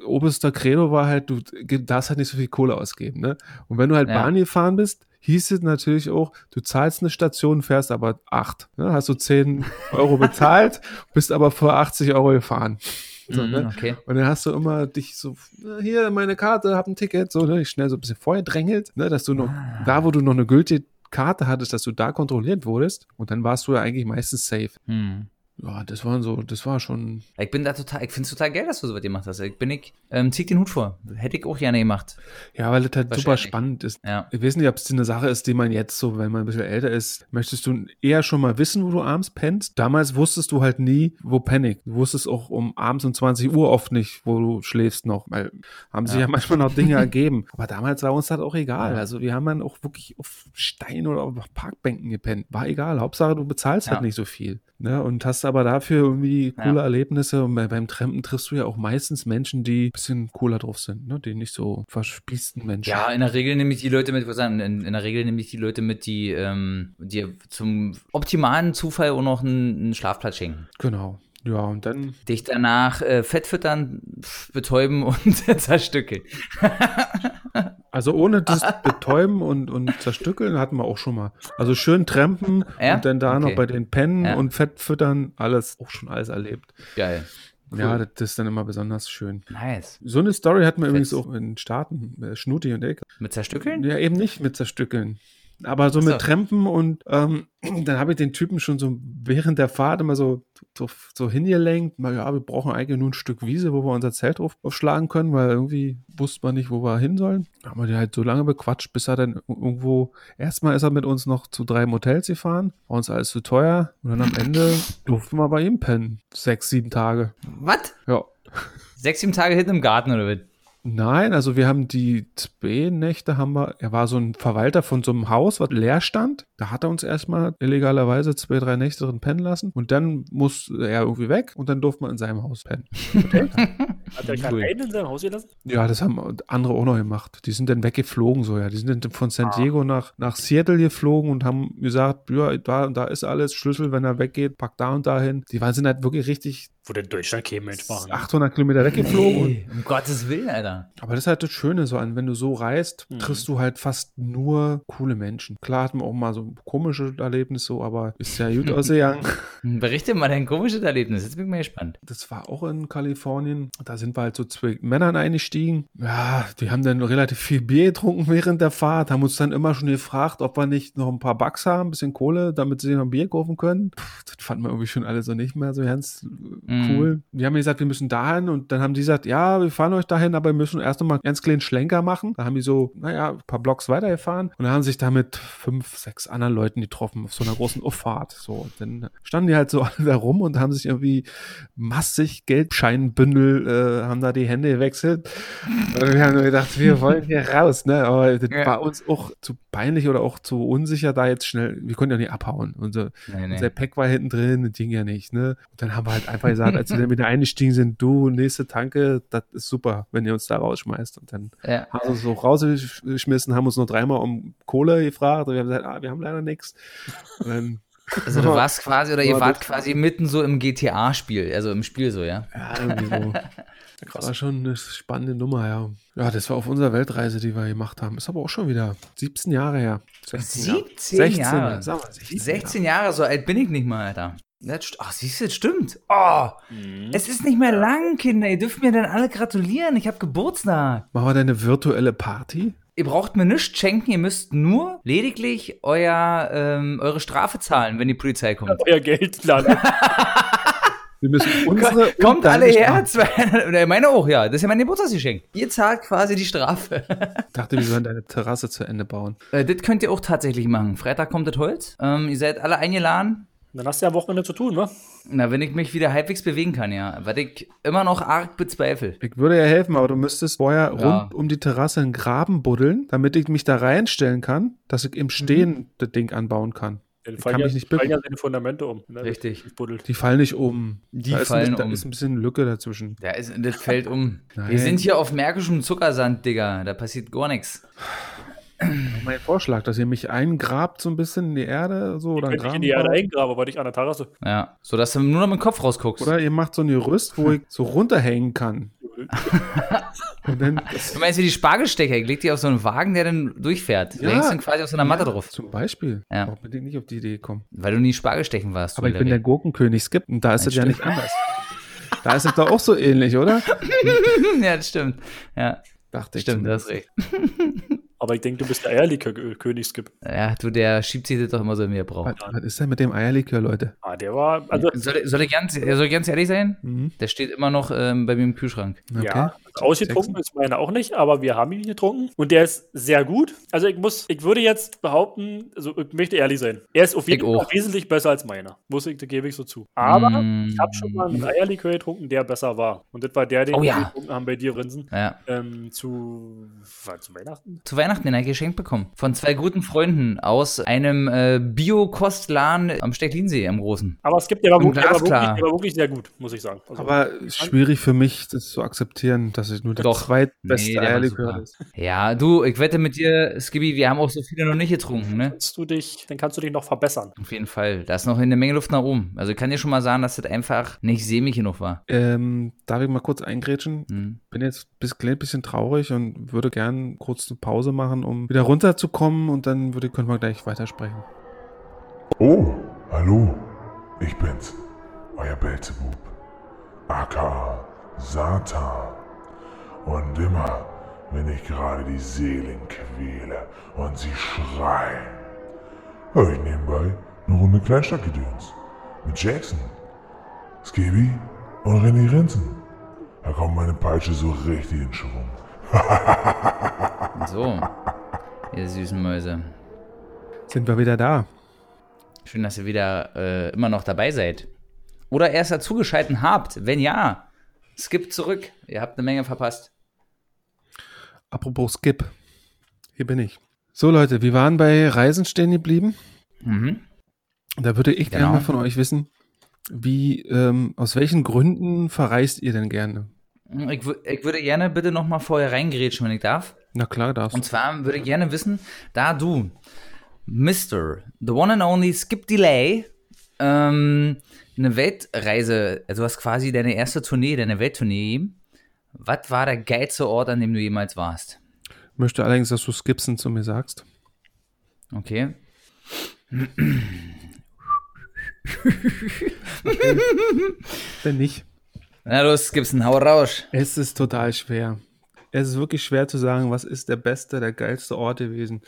oberste Credo war halt, du darfst halt nicht so viel Kohle ausgeben, ne? Und wenn du halt Ja. Bahn gefahren bist, hieß es natürlich auch, du zahlst eine Station, fährst aber acht. Ne? Hast du 10 Euro bezahlt, bist aber vor 80 Euro gefahren. So, Mhm, ne? Okay. Und dann hast du immer dich so, "Na, hier, meine Karte, hab ein Ticket, so, ne, schnell so ein bisschen vorher drängelt, ne, dass du noch, Ah. da wo du noch eine gültige Karte hattest, dass du da kontrolliert wurdest. Und dann warst du ja eigentlich meistens safe. Hm. Ja, das waren so, das war schon, Ich bin da total, ich finde es total geil, dass du so was gemacht hast. Ich bin ich, ähm, zieh den Hut vor. Hätte ich auch gerne gemacht. ja, weil das halt super spannend ist. Ja. Ich weiß nicht, ob es eine Sache ist, die man jetzt so, wenn man ein bisschen älter ist, möchtest du eher schon mal wissen, wo du abends pennst. Damals wusstest du halt nie, wo penne. Du wusstest auch um abends um 20 Uhr oft nicht, wo du schläfst noch, weil haben sich Ja. ja manchmal noch Dinge ergeben. Aber damals war uns das auch egal. Ja. Also wir haben dann auch wirklich auf Stein oder auf Parkbänken gepennt. War egal. Hauptsache, du bezahlst halt nicht so viel. Ne? Und hast aber dafür irgendwie coole Ja. Erlebnisse. Und bei, beim Trampen triffst du ja auch meistens Menschen, die ein bisschen cooler drauf sind, ne? die nicht so verspießten Menschen. Ja, in der Regel nehme ich die Leute mit, würde sagen, in, in der Regel nehme ich die Leute mit, die, ähm, die zum optimalen Zufall auch noch einen, einen Schlafplatz schenken. Genau. Ja, und dann, Dich danach äh, fett füttern, betäuben und zerstückeln. also ohne das Betäuben und, und Zerstückeln hatten wir auch schon mal. Also schön trampen Ja? und dann da noch Okay. bei den Pennen Ja. und Fett füttern, alles, auch schon alles erlebt. Geil. Ja, das, ist dann immer besonders schön. Nice. So eine Story hatten wir übrigens Fetz. auch in den Staaten, äh, Schnuti und Eck. Mit zerstückeln? Ja, eben nicht mit Zerstückeln. Aber so Ach mit so. Trampen und ähm, dann habe ich den Typen schon so während der Fahrt immer so, so, so hingelenkt. Mal, ja, wir brauchen eigentlich nur ein Stück Wiese, wo wir unser Zelt drauf, aufschlagen können, weil irgendwie wusste man nicht, wo wir hin sollen. Da haben wir den halt so lange bequatscht, bis er dann irgendwo, erstmal ist er mit uns noch zu drei Motels gefahren, war uns alles zu teuer und dann am Ende durften wir bei ihm pennen. Sechs, sieben Tage. Was? Ja. Sechs, sieben Tage hinten im Garten oder was? Nein, also wir haben die zwei Nächte haben wir, er war so ein Verwalter von so einem Haus, was leer stand. Da hat er uns erstmal illegalerweise zwei, drei Nächte drin pennen lassen und dann muss er irgendwie weg und dann durfte man in seinem Haus pennen. Hat er Cool. einen in seinem Haus gelassen? Ja, das haben andere auch noch gemacht. Die sind dann weggeflogen so, ja. Die sind dann von San Diego nach, nach Seattle geflogen und haben gesagt, ja, da, da ist alles, Schlüssel, wenn er weggeht, pack da und dahin. Die waren sind halt wirklich richtig Wo denn Deutschland Mensch machen. 800 Kilometer weggeflogen Nee, um Gottes Willen, Alter. Aber das ist halt das Schöne so an, wenn du so reist, Mhm. triffst du halt fast nur coole Menschen. Klar hatten wir auch mal so komische Erlebnisse, so, aber ist ja gut ausgegangen. Hm, Berichte mal dein komisches Erlebnis. Jetzt bin ich mal gespannt. Das war auch in Kalifornien. Da sind wir halt so zwei Männern eingestiegen. Ja, die haben dann relativ viel Bier getrunken während der Fahrt, haben uns dann immer schon gefragt, ob wir nicht noch ein paar Bucks haben, ein bisschen Kohle, damit sie noch ein Bier kaufen können. Puh, das fanden wir irgendwie schon alle so nicht mehr so ganz Mhm. Cool. Die haben gesagt, wir müssen dahin und dann haben die gesagt, ja, wir fahren euch dahin, aber wir müssen erst noch mal einen ganz kleinen Schlenker machen. Da haben die so, naja, ein paar Blocks weitergefahren und dann haben sich da mit fünf, sechs anderen Leuten getroffen auf so einer großen Auffahrt. So, dann standen die halt so alle da rum und haben sich irgendwie massig Geldscheinbündel, äh, haben da die Hände gewechselt. Und wir haben nur gedacht, wir wollen hier raus, ne? Aber das Ja. war uns auch zu peinlich oder auch zu unsicher, da jetzt schnell, wir konnten ja nicht abhauen. Unser, Nee, unser nee. Pack war hinten drin, das ging ja nicht, ne? Und dann haben wir halt einfach gesagt, als wir dann wieder eingestiegen sind, du, nächste Tanke, das ist super, wenn ihr uns da rausschmeißt. Und dann Ja. haben sie uns so rausgeschmissen, haben uns noch dreimal um Kohle gefragt und wir haben gesagt, ah, wir haben leider nichts. Also du warst quasi, oder ihr wart quasi mitten so im GTA-Spiel, also im Spiel so, ja? ja, irgendwie so. Das war schon eine spannende Nummer, ja. Ja, das war auf unserer Weltreise, die wir gemacht haben. Ist aber auch schon wieder 17 Jahre her. 16 Jahre. 17 16 Jahre. Sag mal, 16 16 Jahre, so alt bin ich nicht mal, Alter. Ach, siehst du, das stimmt. Oh, es ist nicht mehr lang, Kinder. Ihr dürft mir dann alle gratulieren. Ich habe Geburtstag. Machen wir deine virtuelle Party? Ihr braucht mir nichts schenken. Ihr müsst nur lediglich euer, ähm, eure Strafe zahlen, wenn die Polizei kommt. Euer Geld laden. Wir müssen unsere. Kommt alle her. Strafe- 200 Oder meine auch, ja. Das ist ja mein Geburtstagsgeschenk. Ihr zahlt quasi die Strafe. Ich dachte, wir sollen deine Terrasse zu Ende bauen. Äh, das könnt ihr auch tatsächlich machen. Freitag kommt das Holz. Ähm, ihr seid alle eingeladen. Dann hast du ja am Wochenende zu tun, wa? Na, wenn ich mich wieder halbwegs bewegen kann, ja. Was ich immer noch arg bezweifle. Ich würde ja helfen, aber du müsstest vorher Ja. rund um die Terrasse einen Graben buddeln, damit ich mich da reinstellen kann, dass ich im Stehen das Ding anbauen kann. Dann Ich fallen, kann ja, mich nicht fallen ja seine Fundamente um. Ne? Richtig. Die fallen nicht um. Die da ist fallen ein, bisschen- um. Da ist ein bisschen Lücke dazwischen. Da ist, das fällt um. Nein. Wir sind hier auf märkischem Zuckersand, Digga. Da passiert gar nichts. Mein Vorschlag, dass ihr mich eingrabt so ein bisschen in die Erde, so oder ich in die Erde eingrabe, aber nicht an der Terrasse. Ja. So dass du nur noch mit dem Kopf rausguckst. Oder ihr macht so ein Gerüst, wo ich so runterhängen kann. Und dann Du meinst wie die Spargelstecher? Ich leg die auf so einen Wagen, der dann durchfährt. Du Ja. hängst dann quasi auf so einer Matte drauf. zum Beispiel. Ja. Warum bin ich nicht auf die Idee gekommen? Weil du nie Spargelstechen warst. du Aber ich bin der. Gurkenkönig Skip und da ist Ja, es ja nicht anders. Da ist es doch auch so ähnlich, oder? ja, das stimmt. Ja, Dachte ich. stimmt, du hast zumindest. recht. Aber ich denke, du bist der Eierlikör-König, Skip. Ja, du, der schiebt sich das doch immer so in mir braucht. Was, was ist denn mit dem Eierlikör, Leute? Ah, der war, also, Soll, ich- soll, ich ganz, soll ich ganz ehrlich sein? Mhm. Der steht immer noch ähm, bei mir im Kühlschrank. Okay. ja, ausgetrunken ist meiner auch nicht, aber wir haben ihn getrunken und der ist sehr gut. Also ich muss, ich würde jetzt behaupten, also ich möchte ehrlich sein, er ist auf jeden Fall wesentlich besser als meiner. Muss ich, da gebe ich so zu. Aber Mm. ich habe schon mal einen Eierlikör getrunken, der besser war. Und das war der, den Oh wir ja. getrunken haben bei dir, Rinsen. Ja. Ähm, zu, war zu Weihnachten? Zu Weihnachten Weihnachten, ich geschenkt bekommen. Von zwei guten Freunden aus einem äh, Bio-Kostladen am Stecklinsee am Großen. Aber es gibt ja aber wirklich, aber wirklich, sehr gut, muss ich sagen. Also, Aber schwierig für mich, das zu akzeptieren, dass es nur der Doch. zweitbeste Nee, Eierlikör ist. Ja, du, ich wette mit dir, Skibby, wir haben auch so viele noch nicht getrunken, ne? kannst du dich, dann kannst du dich noch verbessern. Auf jeden Fall. Da ist noch eine Menge Luft nach oben. Also ich kann dir schon mal sagen, dass das einfach nicht sämig genug war. Ähm, darf ich mal kurz eingrätschen? Hm. Bin jetzt ein bisschen, bisschen traurig und würde gern kurz eine Pause machen, um wieder runterzukommen und dann würde, können wir gleich weitersprechen. Oh, hallo, ich bin's, euer Belzebub, aka Satan. Und immer, wenn ich gerade die Seelen quäle und sie schreien, höre ich nebenbei eine Runde Kleinstadtgedöns mit Jackson, Skibby und René Renzen. Da kommt meine Peitsche so richtig in Schwung. So, ihr süßen Mäuse. Sind wir wieder da? Schön, dass ihr wieder äh, immer noch dabei seid. Oder erst dazugeschalten habt. Wenn ja, skippt zurück. Ihr habt eine Menge verpasst. Apropos Skip. Hier bin ich. So Leute, wir waren bei Reisen stehen geblieben. Mhm. Da würde ich gerne Genau. mal von euch wissen, wie, ähm, aus welchen Gründen verreist ihr denn gerne? Ich, wü- ich würde gerne bitte noch mal vorher reingrätschen, wenn ich darf. Na klar, darfst Und zwar würde ich gerne wissen, da du, Mr. The One and Only Skip Delay, ähm, eine Weltreise, also du hast quasi deine erste Tournee, deine Welttournee. Was war der geilste Ort, an dem du jemals warst? Möchte allerdings, dass du Skipsen zu mir sagst. Okay. Wenn nicht. Na los, Gibson, hau raus. Es ist total schwer. Es ist wirklich schwer zu sagen, was ist der beste, der geilste Ort gewesen.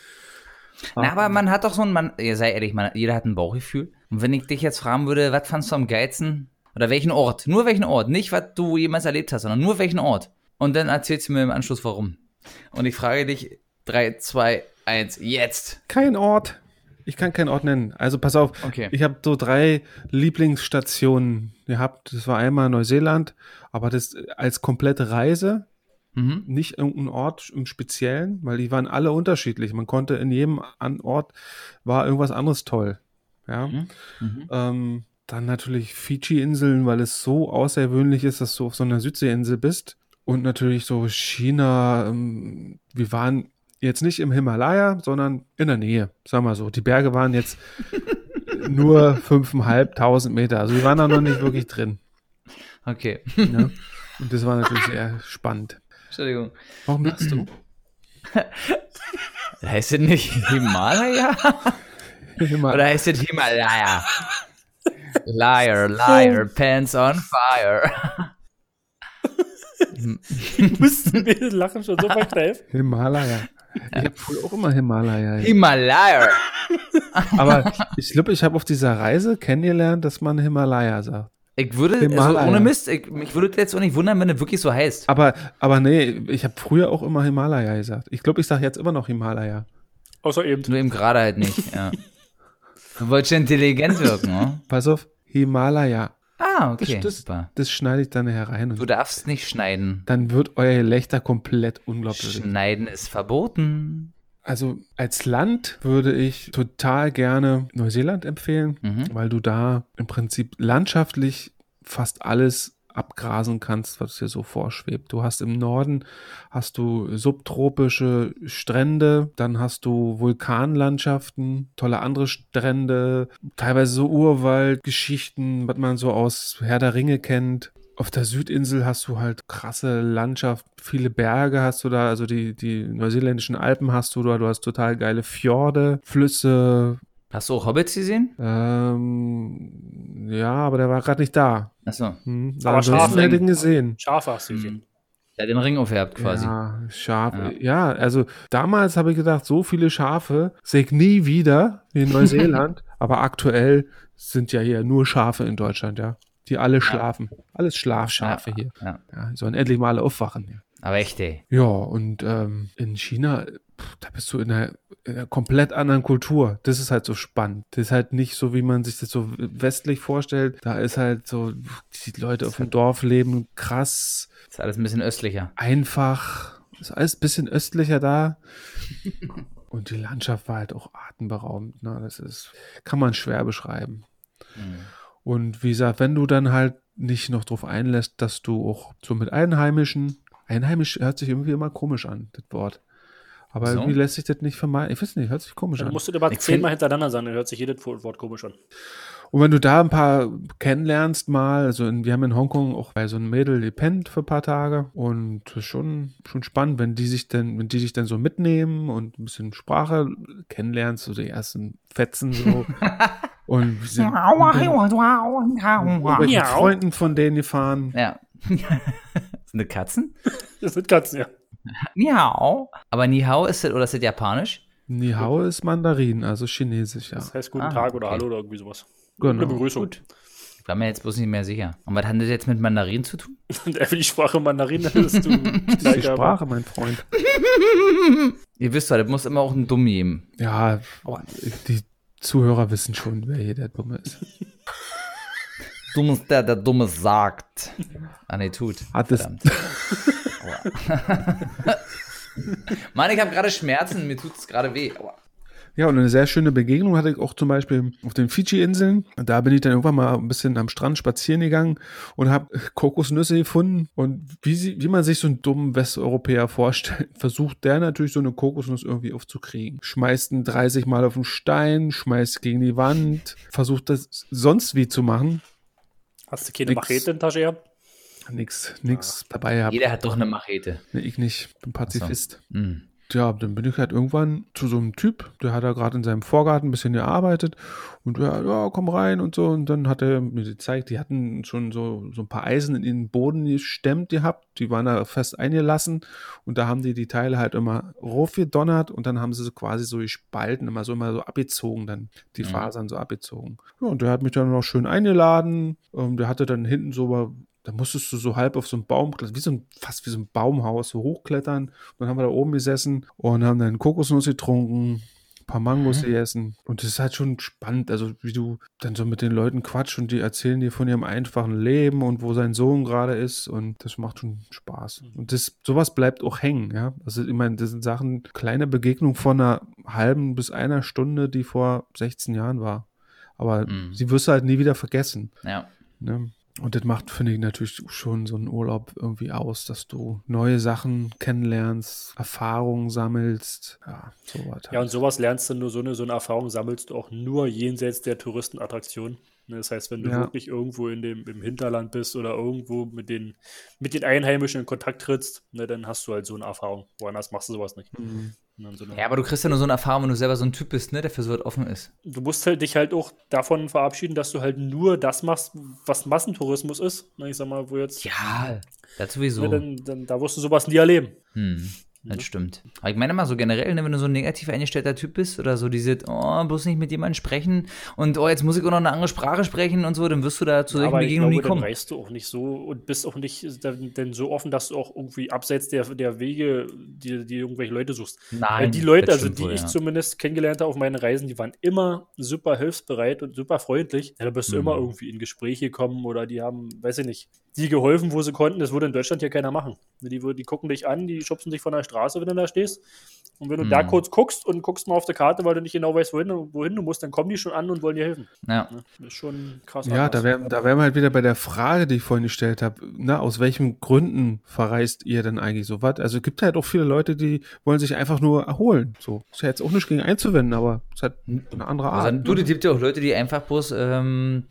Na, aber man hat doch so ein, man, ja, sei ehrlich, man, jeder hat ein Bauchgefühl. Und wenn ich dich jetzt fragen würde, was fandst du am geilsten? Oder welchen Ort? Nur welchen Ort? Nicht, was du jemals erlebt hast, sondern nur welchen Ort. Und dann erzählst du mir im Anschluss, warum. Und ich frage dich, 3, 2, 1, jetzt. Kein Ort. Ich kann keinen Ort nennen. Also pass auf. Okay. Ich habe so drei Lieblingsstationen gehabt. Das war einmal Neuseeland, aber das als komplette Reise, Mhm. nicht irgendein Ort im Speziellen, weil die waren alle unterschiedlich. Man konnte in jedem Ort war irgendwas anderes toll. Ja. Mhm. Mhm. Ähm, dann natürlich Fidschi-Inseln, weil es so außergewöhnlich ist, dass du auf so einer Südseeinsel bist. Und natürlich so China. Ähm, wir waren jetzt nicht im Himalaya, sondern in der Nähe, sagen wir so. Die Berge waren jetzt nur 5.500 Meter. Also wir waren da noch nicht wirklich drin. Okay. Ja. Und das war natürlich sehr spannend. Entschuldigung. Warum lachst du? Heißt das nicht Himalaya? Himal Oder heißt das Himalaya? Liar, liar, pants on fire. Ich musste mir das Lachen schon so verkneifen. Himalaya. Ich habe früher auch immer Himalaya. Himalaya. Aber ich glaube, ich habe auf dieser Reise kennengelernt, dass man Himalaya sagt. Ich würde, also ohne Mist, ich, mich würde jetzt auch nicht wundern, wenn es wirklich so heißt. Aber, aber nee, ich habe früher auch immer Himalaya gesagt. Ich glaube, ich sage jetzt immer noch Himalaya. Außer eben. Nur eben gerade halt nicht, ja. Du wolltest schon intelligent wirken, ne? Pass auf, Himalaya. Ah, okay, das, super. das schneide ich dann herein Du darfst nicht schneiden. dann wird euer Gelächter komplett unglaublich. Schneiden ist verboten. Also als Land würde ich total gerne Neuseeland empfehlen, Mhm. weil du da im Prinzip landschaftlich fast alles abgrasen kannst, was dir so vorschwebt. Du hast im Norden hast du subtropische Strände, dann hast du Vulkanlandschaften, tolle andere Strände, teilweise so Urwaldgeschichten, was man so aus Herr der Ringe kennt. Auf der Südinsel hast du halt krasse Landschaft, viele Berge hast du da, also die, die neuseeländischen Alpen hast du da, du hast total geile Fjorde, Flüsse, Hast du auch Hobbits gesehen? ähm, ja, aber der war gerade nicht da. Achso. Hm, Aber Schafe. hätte ihn gesehen. Schafe hast du gesehen. Der hat den Ring aufgehabt quasi. Ja, Schafe. Ja. Ja. also damals habe ich gedacht, so viele Schafe sehe ich nie wieder wie in Neuseeland. aber aktuell sind ja hier nur Schafe in Deutschland, ja. Die alle schlafen. Alles Schlafschafe Ja, hier. Ja. Ja, die sollen endlich mal alle aufwachen. Aber echt, ey. Ja, und ähm, in China, pff, da bist du in einer, in einer komplett anderen Kultur. Das ist halt so spannend. Das ist halt nicht so, wie man sich das so westlich vorstellt. Da ist halt so, die Leute auf dem Dorf leben krass, Ist alles ein bisschen östlicher. einfach ist alles ein bisschen östlicher da. Und die Landschaft war halt auch atemberaubend. Ne? Das ist, kann man schwer beschreiben. Mhm. Und wie gesagt, wenn du dann halt nicht noch drauf einlässt, dass du auch so mit Einheimischen, Einheimisch hört sich irgendwie immer komisch an, das Wort. Aber So? irgendwie lässt sich das nicht vermeiden. Ich weiß nicht, hört sich komisch Dann an. musst du dir Ich zehnmal hintereinander sagen, dann hört sich jedes Wort komisch an. Und wenn du da ein paar kennenlernst mal, also in, wir haben in Hongkong auch bei so einem Mädel gepennt für ein paar Tage und das ist schon, schon spannend, wenn die sich dann, wenn die dich dann so mitnehmen und ein bisschen Sprache kennenlernst, so die ersten Fetzen so. und wir sind mit. Freunden von denen gefahren. Ja. Sind das Katzen? Das sind Katzen, ja. Nihao. Aber Nihao ist das, oder ist das japanisch? Ni Hao ist Mandarin, also Chinesisch, ja. Das heißt guten Ah, Tag oder okay. Hallo oder irgendwie sowas. Eine Genau. Begrüßung. Ich war mir jetzt bloß nicht mehr sicher. Und was hat das jetzt mit Mandarin zu tun? Die Sprache Mandarin, das ist du Die aber- Sprache, mein Freund. Ihr wisst doch, das muss immer auch ein Dumm geben. Ja, die Zuhörer wissen schon, wer hier der Dumme ist. Dumm ist der, der Dummes sagt. Ah, nee, tut. Hat es. Mann, ich habe gerade Schmerzen, mir tut es gerade weh. Aua. Ja, und eine sehr schöne Begegnung hatte ich auch zum Beispiel auf den Fidschi-Inseln. Da bin ich dann irgendwann mal ein bisschen am Strand spazieren gegangen und habe Kokosnüsse gefunden. Und wie, sie, wie man sich so einen dummen Westeuropäer vorstellt, versucht der natürlich so eine Kokosnuss irgendwie aufzukriegen. Schmeißt ihn 30 Mal auf den Stein, schmeißt gegen die Wand, versucht das sonst wie zu machen. Hast du keine Nix. Machete in der Tasche gehabt? Nix, nix dabei gehabt. Jeder hat doch eine Machete. Nee, ich nicht, bin Pazifist. Hm. Ja, dann bin ich halt irgendwann zu so einem Typ, der hat da gerade in seinem Vorgarten ein bisschen gearbeitet und ja, ja, komm rein und so. Und dann hat er mir gezeigt, die hatten schon so, so ein paar Eisen in den Boden gestemmt gehabt, die waren da fest eingelassen und da haben die die Teile halt immer raufgedonnert und dann haben sie so quasi so gespalten, immer so immer so abgezogen, dann die Mhm. Fasern so abgezogen. Ja, und der hat mich dann noch schön eingeladen. Ähm, der hatte dann hinten so da musstest du so halb auf so einen Baum, wie so ein, fast wie so ein Baumhaus, so hochklettern. Und dann haben wir da oben gesessen und haben dann Kokosnuss getrunken, ein paar Mangos Mhm. gegessen. Und das ist halt schon spannend, also wie du dann so mit den Leuten quatsch und die erzählen dir von ihrem einfachen Leben und wo sein Sohn gerade ist. Und das macht schon Spaß. Und das, sowas bleibt auch hängen, ja. Also ich meine, das sind Sachen, kleine Begegnung von einer halben bis einer Stunde, die vor 16 Jahren war. Aber Mhm. sie wirst du halt nie wieder vergessen. Ja. Ne? Und das macht, finde ich, natürlich schon so einen Urlaub irgendwie aus, dass du neue Sachen kennenlernst, Erfahrungen sammelst. Ja, sowas. Ja, und sowas lernst du nur, so eine, so eine Erfahrung sammelst du auch nur jenseits der Touristenattraktion. Ne, Das heißt, wenn du Ja. wirklich irgendwo in dem, im Hinterland bist oder irgendwo mit den, mit den Einheimischen in Kontakt trittst, ne, dann hast du halt so eine Erfahrung. Woanders machst du sowas nicht. Mhm. So Ja, aber du kriegst ja nur so eine Erfahrung, wenn du selber so ein Typ bist, ne, der für so was offen ist. du musst halt dich halt auch davon verabschieden, dass du halt nur das machst, was Massentourismus ist. Ich sag mal, wo jetzt. Ja, das sowieso. Ne, dann, dann, da wirst du sowas nie erleben. Hm, das stimmt. Aber ich meine mal so generell, ne, wenn du so ein negativ eingestellter Typ bist oder so diese, oh, bloß nicht mit jemandem sprechen und oh, jetzt muss ich auch noch eine andere Sprache sprechen und so, dann wirst du da zu solchen Aber Begegnungen nie kommen. reist du auch nicht so und bist auch nicht dann, dann so offen, dass du auch irgendwie abseits der, der Wege, die, die irgendwelche Leute suchst. Weil Nein. die Leute, also die wohl, ich ja. zumindest kennengelernt habe auf meinen Reisen, die waren immer super hilfsbereit und super freundlich. Ja, da bist du Mhm. immer irgendwie in Gespräche gekommen oder die haben, weiß ich nicht, die geholfen, wo sie konnten. Das würde in Deutschland ja keiner machen. Die, die gucken dich an, die schubsen dich von der Straße, wenn du da stehst. Und wenn du da Mhm. kurz guckst und guckst mal auf der Karte, weil du nicht genau weißt, wohin, du- wohin du musst, dann kommen die schon an und wollen dir helfen. Ja. Das ist schon krass. Ja, da wären da wären wir halt wieder bei der Frage, die ich vorhin gestellt habe. Na, aus welchen Gründen verreist ihr denn eigentlich so was? Also es gibt halt auch viele Leute, die wollen sich einfach nur erholen. So ist ja jetzt auch nicht gegen einzuwenden, aber es ist halt eine andere Art. Also, du, es gibt ja auch Leute, die einfach bloß ähm,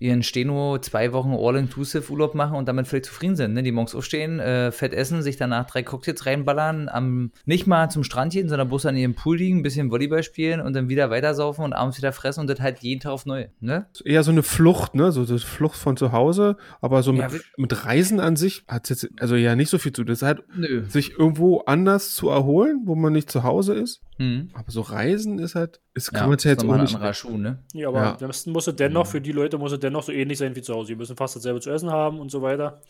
ihren Steno zwei Wochen All-Inclusive Urlaub machen und damit völlig zufrieden sind. Ne? Die morgens aufstehen, äh, fett essen, sich danach drei Cocktails reinballern, am, nicht mal zum Strand gehen, sondern bloß an ihrem Pool liegen, ein bisschen Volleyball spielen und dann wieder weitersaufen und abends wieder fressen und das halt jeden Tag auf neu. Ne? eher so eine Flucht, ne? So eine Flucht von zu Hause, aber so mit, Ja, mit Reisen an sich hat jetzt also ja nicht so viel zu tun. Das ist halt Nö. sich irgendwo anders zu erholen, wo man nicht zu Hause ist. Hm. Aber so Reisen ist halt, ist kann Ja, man es ja jetzt auch ein nicht. anderer Schuh, ne? Ja, aber Ja. das muss es dennoch, für die Leute muss es dennoch so ähnlich sein wie zu Hause. Die müssen fast dasselbe zu essen haben und so weiter.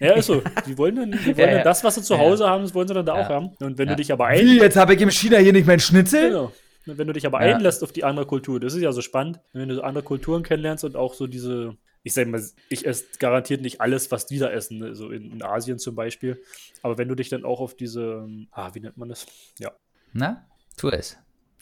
Ja, ist so. Die wollen dann, die wollen Ja, dann ja. das, was sie zu Ja, Hause haben, das wollen sie dann da Ja. auch haben. Und wenn Ja. du dich aber Wie, ein, jetzt habe ich im China hier nicht mein Schnitzel? genau. Wenn du dich aber Ja. einlässt auf die andere Kultur, das ist ja so spannend, wenn du so andere Kulturen kennenlernst und auch so diese, ich sag mal, ich esse garantiert nicht alles, was die da essen, ne? so in, in Asien zum Beispiel. Aber wenn du dich dann auch auf diese, ah, wie nennt man das? Ja. Na, tu es.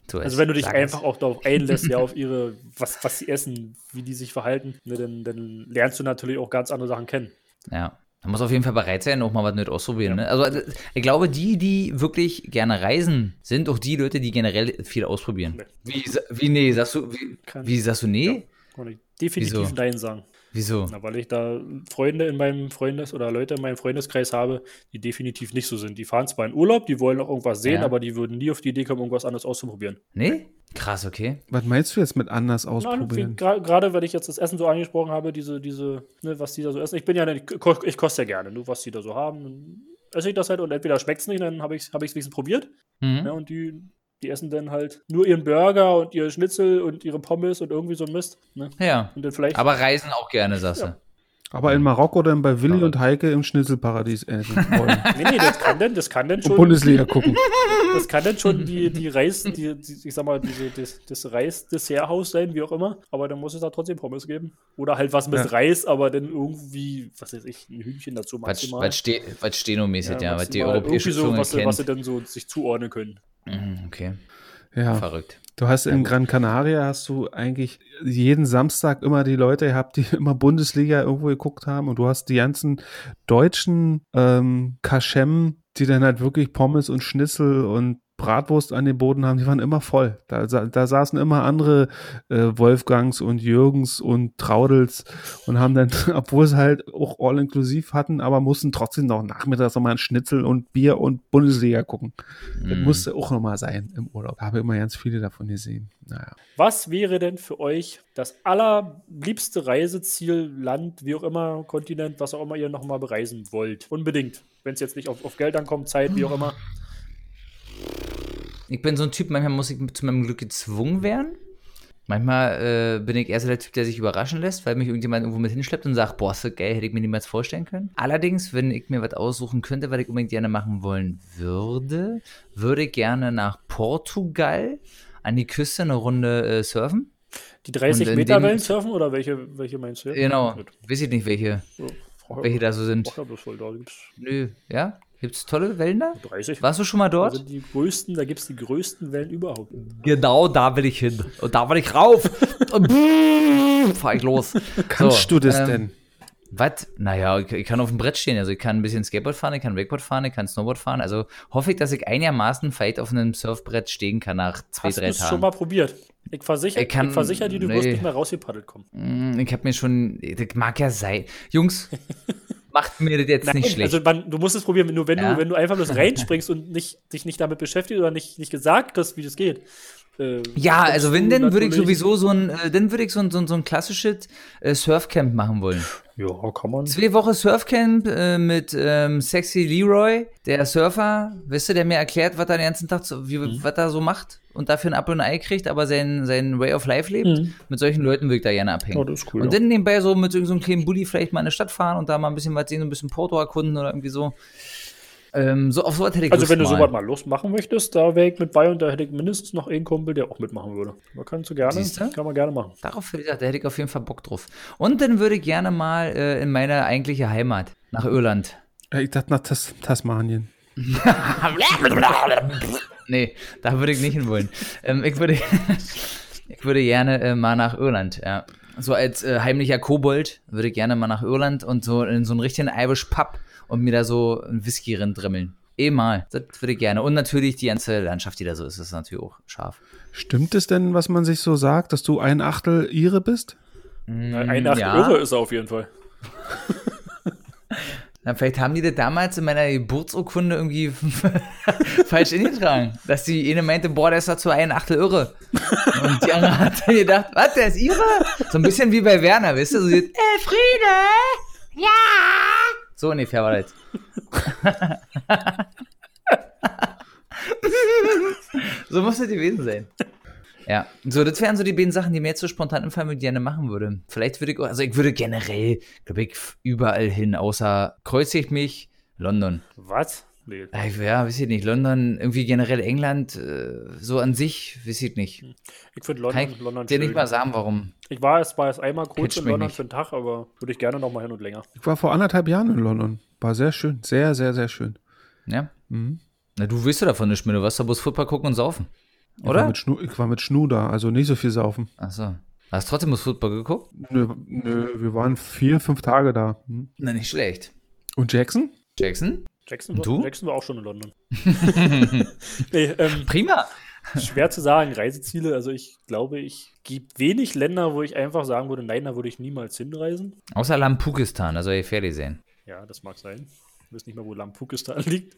Tu es. Also wenn du dich Sag einfach es. auch darauf einlässt, ja, auf ihre, was, was sie essen, wie die sich verhalten, ne, dann, dann lernst du natürlich auch ganz andere Sachen kennen. Ja. Man muss auf jeden Fall bereit sein, auch mal was nicht ausprobieren. Ne? Also äh, ich glaube, die, die wirklich gerne reisen, sind auch die Leute, die generell viel ausprobieren. Wie, sa- wie nee, sagst du, wie, wie sagst du nee? Kann ich definitiv Wieso? Nein sagen. Wieso? Na, weil ich da Freunde in meinem Freundes- oder Leute in meinem Freundeskreis habe, die definitiv nicht so sind. Die fahren zwar in Urlaub, die wollen auch irgendwas sehen, Ja. aber die würden nie auf die Idee kommen, irgendwas anderes auszuprobieren. Nee? Krass, okay. Was meinst du jetzt mit anders ausprobieren? gra- Gerade weil ich jetzt das Essen so angesprochen habe, diese, diese, ne, was die da so essen. Ich bin ja, ich, ich koste ja gerne, nur was die da so haben. Dann esse ich das halt und entweder schmeckt es nicht, dann habe ich es hab ich's wenigstens probiert. Mhm. Ja, und die, die essen dann halt nur ihren Burger und ihr Schnitzel und ihre Pommes und irgendwie so ein Mist. Ne? Ja. Und dann vielleicht. Aber reisen auch gerne, sagst du. Ja. Aber in Marokko dann bei Willi Aber- und Heike im Schnitzelparadies essen wollen. nee, nee, das kann denn, das kann denn Und schon. Bundesliga gucken. Das kann dann schon die, die Reis, die, die, ich sag mal, diese, das, das Reis-Desserthaus sein, wie auch immer. Aber dann muss es da trotzdem Pommes geben. Oder halt was mit Ja. Reis, aber dann irgendwie, was weiß ich, ein Hühnchen dazu Was, maximal. was, ste was Steno-mäßig, ja, was die maximal. europäische Irgendwie so, was, sie- was sie dann so sich zuordnen können. Mhm, Okay, Ja. verrückt. Du hast in Gran Canaria hast du eigentlich jeden Samstag immer die Leute gehabt, die immer Bundesliga irgendwo geguckt haben und du hast die ganzen deutschen ähm, Kaschem, die dann halt wirklich Pommes und Schnitzel und Bratwurst an den Boden haben, die waren immer voll. Da, da saßen immer andere äh, Wolfgangs und Jürgens und Traudels und haben dann, obwohl sie halt auch all-inklusiv hatten, aber mussten trotzdem noch nachmittags nochmal ein Schnitzel und Bier und Bundesliga gucken. Das Mhm. musste auch nochmal sein im Urlaub. Habe immer ganz viele davon gesehen. Naja. Was wäre denn für euch das allerliebste Reiseziel, Land, wie auch immer, Kontinent, was auch immer ihr nochmal bereisen wollt? Unbedingt. Wenn es jetzt nicht auf, auf Geld ankommt, Zeit, wie auch immer. Ich bin so ein Typ, manchmal muss ich zu meinem Glück gezwungen werden. Manchmal äh, bin ich eher so der Typ, der sich überraschen lässt, weil mich irgendjemand irgendwo mit hinschleppt und sagt, boah, das geil, hätte ich mir niemals vorstellen können. Allerdings, wenn ich mir was aussuchen könnte, was ich unbedingt gerne machen wollen würde, würde ich gerne nach Portugal an die Küste eine Runde äh, surfen. Die 30 Und in Meter Wellen surfen oder welche, welche meinst du? Genau, weiß ich nicht, welche, So, frag- welche da so sind. frag ja ja? Gibt's tolle Wellen da? 30. Warst du schon mal dort? sind die größten, da gibt es die größten Wellen überhaupt. Genau, da will ich hin. Und da will ich rauf. Und brrr, fahr ich los. Kannst So, du das ähm, denn? Was? Naja, ich, ich kann auf dem Brett stehen. Also ich kann ein bisschen Skateboard fahren, ich kann Wakeboard fahren, ich kann Snowboard fahren. Also hoffe ich, dass ich einigermaßen vielleicht auf einem Surfbrett stehen kann nach zwei, Hast du drei es schon Tagen. mal probiert? Ich versichere Ich kann- ich versicher dir, du nee. wirst nicht mehr rausgepaddelt kommen. Mm, Ich habe mir schon, das mag ja sein. Jungs, macht mir das jetzt nicht schlecht. also man, du musst es probieren, nur wenn, Ja. du, wenn du einfach bloß reinspringst und nicht, dich nicht damit beschäftigst oder nicht, nicht gesagt kriegst, wie das geht. äh, ja, also wenn, dann würde ich sowieso so ein, äh, dann würde ich so ein, so ein, so ein klassisches äh, Surfcamp machen wollen. Ja, kann man. Zwei Wochen Surfcamp äh, mit ähm, Sexy Leroy, der Surfer, weißt du, der mir erklärt, was er den ganzen Tag so, wie, Mhm. was er so macht und dafür ein Apfel und ein Ei kriegt, aber sein, sein Way of Life lebt. Mhm. Mit solchen Leuten würde ich da gerne abhängen. Oh, das ist cool. und ja. dann nebenbei so mit so so einem kleinen Bulli vielleicht mal in eine Stadt fahren und da mal ein bisschen was sehen, so ein bisschen Porto erkunden oder irgendwie so. Ähm, so auf sowas hätte ich Also Lust wenn du mal. sowas mal Lust machen möchtest, da wäre ich mit bei und da hätte ich mindestens noch einen Kumpel, der auch mitmachen würde. Man kannst du gerne, Siehste? kann man gerne machen. Darauf hätte ich gesagt, da hätte ich auf jeden Fall Bock drauf. Und dann würde ich gerne mal äh, in meine eigentliche Heimat, nach Irland. Ja, ich dachte nach Tas Tasmanien. Nee, da würde ich nicht hin wollen. ähm, ich, würde, ich würde gerne äh, mal nach Irland, ja. So als äh, heimlicher Kobold würde ich gerne mal nach Irland und so in so einen richtigen Irish Pub und mir da so ein Whisky drimmeln. Eh mal, das würde ich gerne. Und natürlich die ganze Landschaft, die da so ist, ist natürlich auch scharf. Stimmt es denn, was man sich so sagt, dass du ein Achtel Ire bist? Ein Acht Mm, ja. Irre ist er auf jeden Fall. Na, vielleicht haben die das damals in meiner Geburtsurkunde irgendwie falsch eingetragen. Dass die eine meinte, boah, der ist dazu ein Achtel irre. Und die andere hat dann gedacht, was, der ist ihre? So ein bisschen wie bei Werner, weißt du? So, äh, Friede! Ja! So ungefähr war das. so muss das gewesen sein. Ja, so, das wären so die beiden Sachen, die mir jetzt so spontan im Fall mit gerne machen würde. Vielleicht würde ich, also ich würde generell, glaube ich, überall hin, außer kreuze ich mich, London. Was? Nee. Ey, Ja, weiß ich nicht. London, irgendwie generell England, äh, so an sich, weiß ich nicht. Ich finde Kann London, ich London dir nicht schön. mal sagen, warum. Ich war erst, war erst einmal kurz Catcht in London nicht. für einen Tag, aber würde ich gerne noch mal hin und länger. Ich war vor anderthalb Jahren in London. War sehr schön. Sehr, sehr, sehr schön. Ja? Mhm. Na, du willst ja davon nicht mehr. Du warst da bloß Football gucken und saufen. Ich war, Oder? mit Schnu ich war mit Schnu da, also nicht so viel saufen. Achso. Hast du trotzdem bloß Football geguckt? Nö, nö, wir waren vier, fünf Tage da. Mhm. Na, nicht schlecht. Und Jackson? Jackson? Jackson, war, Du? Jackson war auch schon in London. nee, ähm, Prima. schwer zu sagen, Reiseziele. Also ich glaube, ich gibt wenig Länder, wo ich einfach sagen würde, nein, da würde ich niemals hinreisen. Außer Lampukistan, also ihr Fertig sehen. Ja, das mag sein. Ich weiß nicht mehr, wo Lampukistan liegt.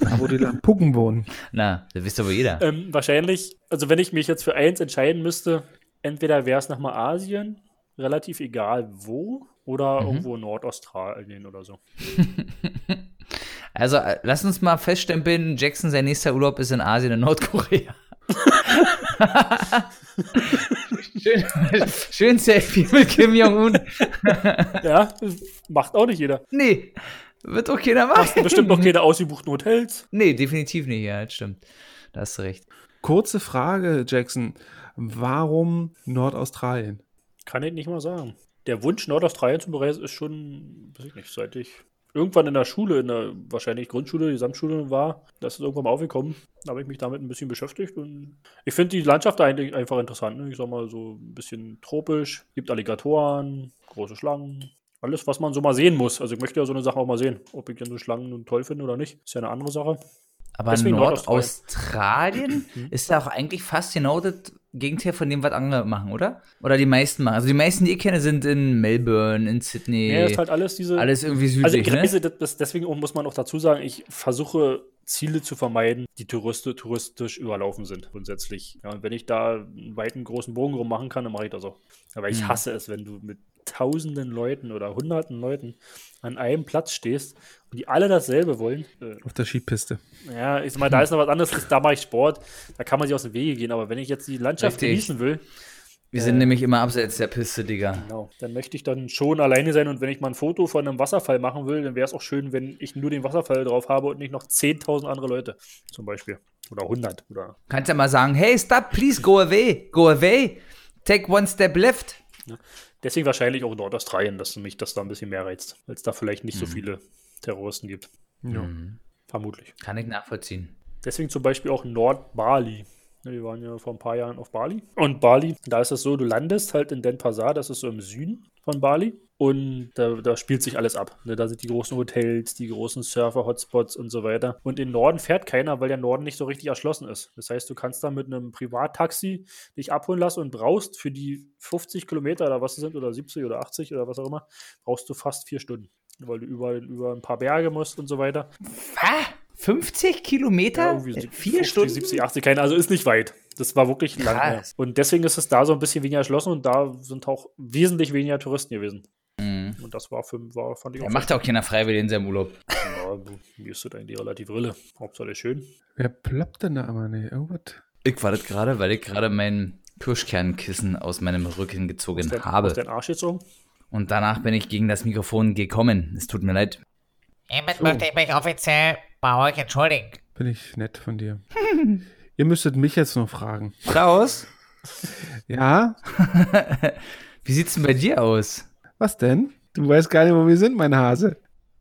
Da, wo die Lampucken wohnen. Na, das wisst aber jeder. Ähm, wahrscheinlich, also wenn ich mich jetzt für eins entscheiden müsste, entweder wäre es nochmal Asien, relativ egal wo, oder Mhm. irgendwo Nordaustralien oder so. Also, äh, lass uns mal feststempeln, Jackson, sein nächster Urlaub ist in Asien und Nordkorea. schön, schön Selfie mit Kim Jong-un. Ja, macht auch nicht jeder. Nee, wird doch keiner machen. Bestimmt noch keine ausgebuchten Hotels. Nee, definitiv nicht, ja, das stimmt. Da hast du recht. Kurze Frage, Jackson. Warum Nordaustralien? Kann ich nicht mal sagen. Der Wunsch, Nordaustralien zu bereisen, ist schon, weiß ich nicht, seit ich irgendwann in der Schule, in der wahrscheinlich Grundschule, Gesamtschule war, das ist irgendwann mal aufgekommen. Da habe ich mich damit ein bisschen beschäftigt und ich finde die Landschaft eigentlich einfach interessant. Ne? Ich sag mal so ein bisschen tropisch, gibt Alligatoren, große Schlangen. Alles, was man so mal sehen muss. Also ich möchte ja so eine Sache auch mal sehen. Ob ich dann so Schlangen nun toll finde oder nicht, ist ja eine andere Sache. Aber Deswegen Nordaustralien ist ja auch eigentlich fast genau das Gegenteil von dem, was andere machen, oder? Oder die meisten machen. Also die meisten, die ich kenne, sind in Melbourne, in Sydney. Ja, ist halt alles diese. alles irgendwie südlich, Also ich ne? reise, das- das, deswegen muss man auch dazu sagen, ich versuche Ziele zu vermeiden, die Touriste, touristisch überlaufen sind, grundsätzlich. Ja, und wenn ich da einen weiten, großen Bogen rum machen kann, dann mache ich das auch. Aber ich Hm. hasse es, wenn du mit tausenden Leuten oder hunderten Leuten an einem Platz stehst und die alle dasselbe wollen. Äh, Auf der Skipiste. ja, ich sag mal, da ist noch was anderes, da mache ich Sport, da kann man sich aus dem Wege gehen, aber wenn ich jetzt die Landschaft Richtig. genießen will, Wir sind nämlich immer abseits der Piste, Digga. Genau. Dann möchte ich dann schon alleine sein und wenn ich mal ein Foto von einem Wasserfall machen will, dann wäre es auch schön, wenn ich nur den Wasserfall drauf habe und nicht noch 10.000 andere Leute zum Beispiel. Oder 100 oder Kannst ja mal sagen, hey, stop, please, go away, go away, take one step left. Deswegen wahrscheinlich auch Nordaustralien, dass mich das da ein bisschen mehr reizt, weil es da vielleicht nicht Mhm. so viele Terroristen gibt. Ja. Vermutlich. Kann ich nachvollziehen. Deswegen zum Beispiel auch Nord-Bali. Wir waren ja vor ein paar Jahren auf Bali. Und Bali, da ist es so, du landest halt in Denpasar, das ist so im Süden von Bali. Und da, da spielt sich alles ab. Ne, da sind die großen Hotels, die großen Surfer-Hotspots und so weiter. Und in Norden fährt keiner, weil der Norden nicht so richtig erschlossen ist. Das heißt, du kannst da mit einem Privattaxi dich abholen lassen und brauchst für die 50 Kilometer oder was es sind, oder 70 oder 80 oder was auch immer, brauchst du fast vier Stunden. Weil du über, über ein paar Berge musst und so weiter. Ah, 50 Kilometer? Ja, Vier 50, Stunden? 70, 80, keine, also ist nicht weit. Das war wirklich lange. Krass. Und deswegen ist es da so ein bisschen weniger erschlossen und da sind auch wesentlich weniger Touristen gewesen. Mhm. Und das war, für, war fand ich Er macht ja auch keiner freiwillig in seinem Urlaub. ja, mir ist das eigentlich relativ Rille. Hauptsache ist schön. Wer ploppt denn da immer nicht? Irgendwas? Ich war das gerade, weil ich gerade mein Kirschkernkissen aus meinem Rücken gezogen Aus dein, habe. aus dein Arsch gezogen? Und danach bin ich gegen das Mikrofon gekommen. Es tut mir leid. Hiermit möchte ich mich offiziell bei euch entschuldigen. Bin ich nett von dir. Ihr müsstet mich jetzt noch fragen. Klaus, Ja? wie sieht's denn bei dir aus? Was denn? Du weißt gar nicht, wo wir sind, mein Hase.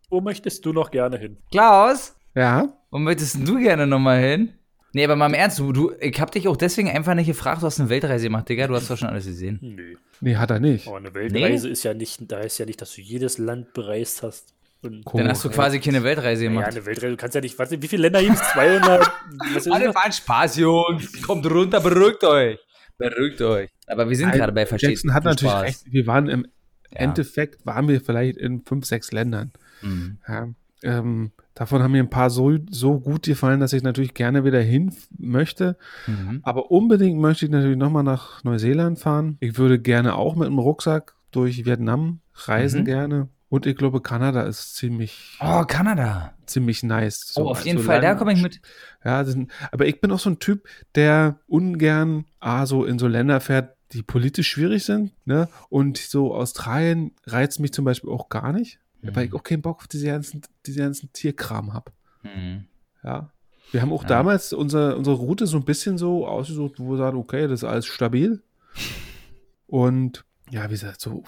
Wo möchtest du noch gerne hin? Klaus, Ja? wo möchtest du gerne nochmal hin? Nee, aber mal im Ernst, du, du, ich hab dich auch deswegen einfach nicht gefragt, du hast eine Weltreise gemacht, Digga, du hast doch schon alles gesehen. Nö. Nee, hat er nicht. Aber eine Weltreise ist ja nicht, da ist ja nicht, dass du jedes Land bereist hast. Und Dann hast du quasi keine Weltreise ja, gemacht. eine Weltreise, du kannst ja nicht, warte, wie viele Länder gibt es? 200? Was ist Alle waren Spaß, Jungs. Kommt runter, beruhigt euch. Beruhigt euch. Aber wir sind gerade bei Versteht Jackson hat natürlich Spaß. recht. Wir waren im Ja. Endeffekt, waren wir vielleicht in fünf, sechs Ländern. Mhm. Ja, ähm, davon haben mir ein paar so, so gut gefallen, dass ich natürlich gerne wieder hin möchte. Mhm. Aber unbedingt möchte ich natürlich nochmal nach Neuseeland fahren. Ich würde gerne auch mit dem Rucksack durch Vietnam reisen Mhm. gerne. Und ich glaube, Kanada ist ziemlich, Oh, Kanada. ziemlich nice. Oh, So, auf jeden also Fall, da komme ich mit. Ja, sind, aber ich bin auch so ein Typ, der ungern ah, so in so Länder fährt, die politisch schwierig sind. Ne? Und so Australien reizt mich zum Beispiel auch gar nicht, weil ich auch keinen Bock auf diese ganzen, diese ganzen Tierkram habe. Mhm. Ja. Wir haben auch Ja. damals unser, unsere Route so ein bisschen so ausgesucht, wo wir sagen, okay, das ist alles stabil. Und ja, wie gesagt, so,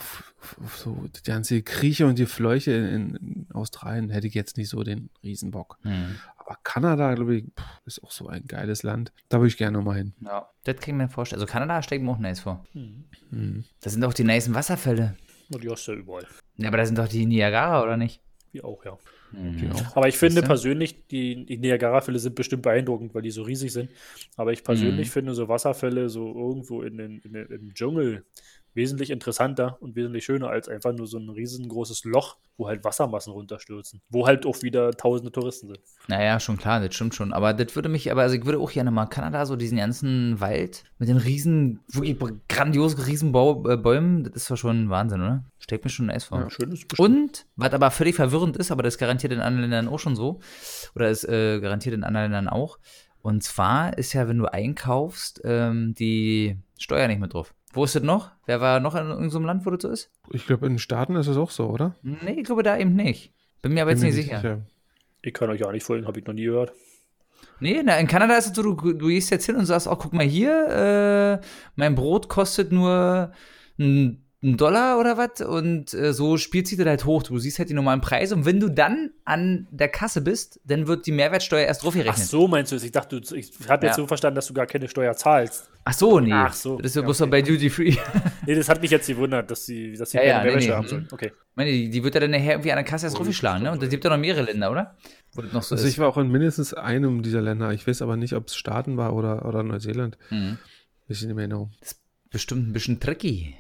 so die ganze Krieche und die Fleuche in, in Australien hätte ich jetzt nicht so den Riesenbock. Mhm. Aber Kanada, glaube ich, ist auch so ein geiles Land. Da würde ich gerne nochmal hin. Ja, das kann ich mir vorstellen. Also Kanada stelle ich mir auch nice vor. Mhm. Da sind auch die nicen Wasserfälle. Und die hast du ja überall. Ja, aber da sind doch die Niagara, oder nicht? Wie auch, ja. Mhm. Aber ich finde persönlich, die, die Niagara-Fälle sind bestimmt beeindruckend, weil die so riesig sind. Aber ich persönlich Mhm. finde so Wasserfälle so irgendwo in den, in den, im Dschungel wesentlich interessanter und wesentlich schöner als einfach nur so ein riesengroßes Loch, wo halt Wassermassen runterstürzen. Wo halt auch wieder tausende Touristen sind. Naja, schon klar, das stimmt schon. Aber das würde mich, aber also ich würde auch gerne mal Kanada, so diesen ganzen Wald mit den riesen, wirklich grandiosen Riesenbäumen, das ist zwar schon Wahnsinn, oder? Stellt mir schon nice vor. Ja. Schönes Und, was aber völlig verwirrend ist, aber das garantiert in anderen Ländern auch schon so, oder ist äh, garantiert in anderen Ländern auch. Und zwar ist ja, wenn du einkaufst, ähm, die Steuer nicht mit drauf. Wo ist das noch? Wer war noch in irgendeinem Land, wo das so ist? Ich glaube, in den Staaten ist es auch so, oder? Nee, ich glaube da eben nicht. Bin mir aber jetzt Bin mir nicht sicher. Ich kann euch ja nicht folgen, habe ich noch nie gehört. Nee, na, in Kanada ist es so, du, du gehst jetzt hin und sagst, oh, guck mal hier, äh, mein Brot kostet nur einen Dollar oder was und äh, so spielt sich das halt hoch. Du siehst halt die normalen Preise und wenn du dann an der Kasse bist, dann wird die Mehrwertsteuer erst drauf Ach gerechnet. so, meinst du es? Ich dachte, du, ich habe jetzt Ja. so verstanden, dass du gar keine Steuer zahlst. Ach so, nee. Ach so, Das ist ja bloß okay. bei Duty Free. Nee, das hat mich jetzt gewundert, dass sie, dass sie Ja, keine ja, Mehrwertsteuer nee. haben sollen. Okay. Ich meine, die, die wird ja dann nachher irgendwie an der Kasse erst draufgeschlagen, ne? Und es gibt ja noch mehrere Länder, oder? Wo das noch so Also ist. ich war auch in mindestens einem dieser Länder. Ich weiß aber nicht, ob es Staaten war oder, oder Neuseeland. Mhm. Weiß ich nicht mehr genau. Das ist bestimmt ein bisschen tricky.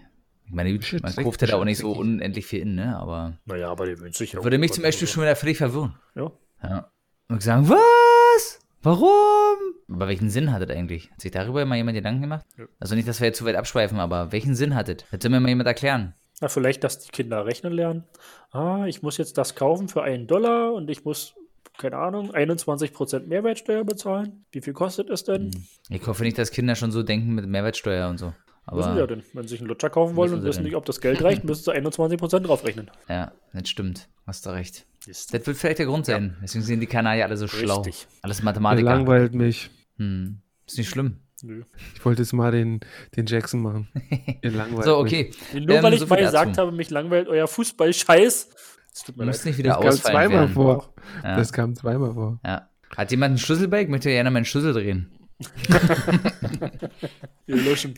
Ich meine, Bisschen man kauft ja da auch nicht so unendlich viel in, ne? Aber Naja, aber die wünscht sich ja. würde mich zum Beispiel schon wieder völlig verwirren. Ja. Ja. Und sagen, was? Warum? Aber welchen Sinn hat das eigentlich? Hat sich darüber mal jemand Gedanken gemacht? Ja. Also nicht, dass wir jetzt zu weit abschweifen, aber welchen Sinn hat das? Soll mir mal jemand erklären. Na, vielleicht, dass die Kinder rechnen lernen. Ah, ich muss jetzt das kaufen für einen Dollar und ich muss, keine Ahnung, 21% Mehrwertsteuer bezahlen. Wie viel kostet es denn? Ich hoffe nicht, dass Kinder schon so denken mit Mehrwertsteuer und so. Müssen sie ja Aber denn. Wenn sie sich einen Lutscher kaufen wollen und wissen denn. nicht, ob das Geld reicht, müssen sie 21% draufrechnen. ja, das stimmt. Hast du recht. Ist Das wird vielleicht der Grund sein. Deswegen sind die Kanadier alle so schlau. Richtig. Alles Ihr Mathematiker. langweilt mich. Hm. Ist nicht schlimm. Nö. Ich wollte jetzt mal den, den Jackson machen. Ihr langweilt So, mich. okay. Nur Ähm, weil ich so mal gesagt dazu. habe, mich langweilt euer Fußball-Scheiß. Es tut Du mir musst leid. nicht wieder Das kam zweimal werden. vor. Ja. Das kam zweimal vor. Ja. Hat jemand einen Schlüssel bei? Ich möchte gerne meinen Schlüssel drehen. Wir löschen.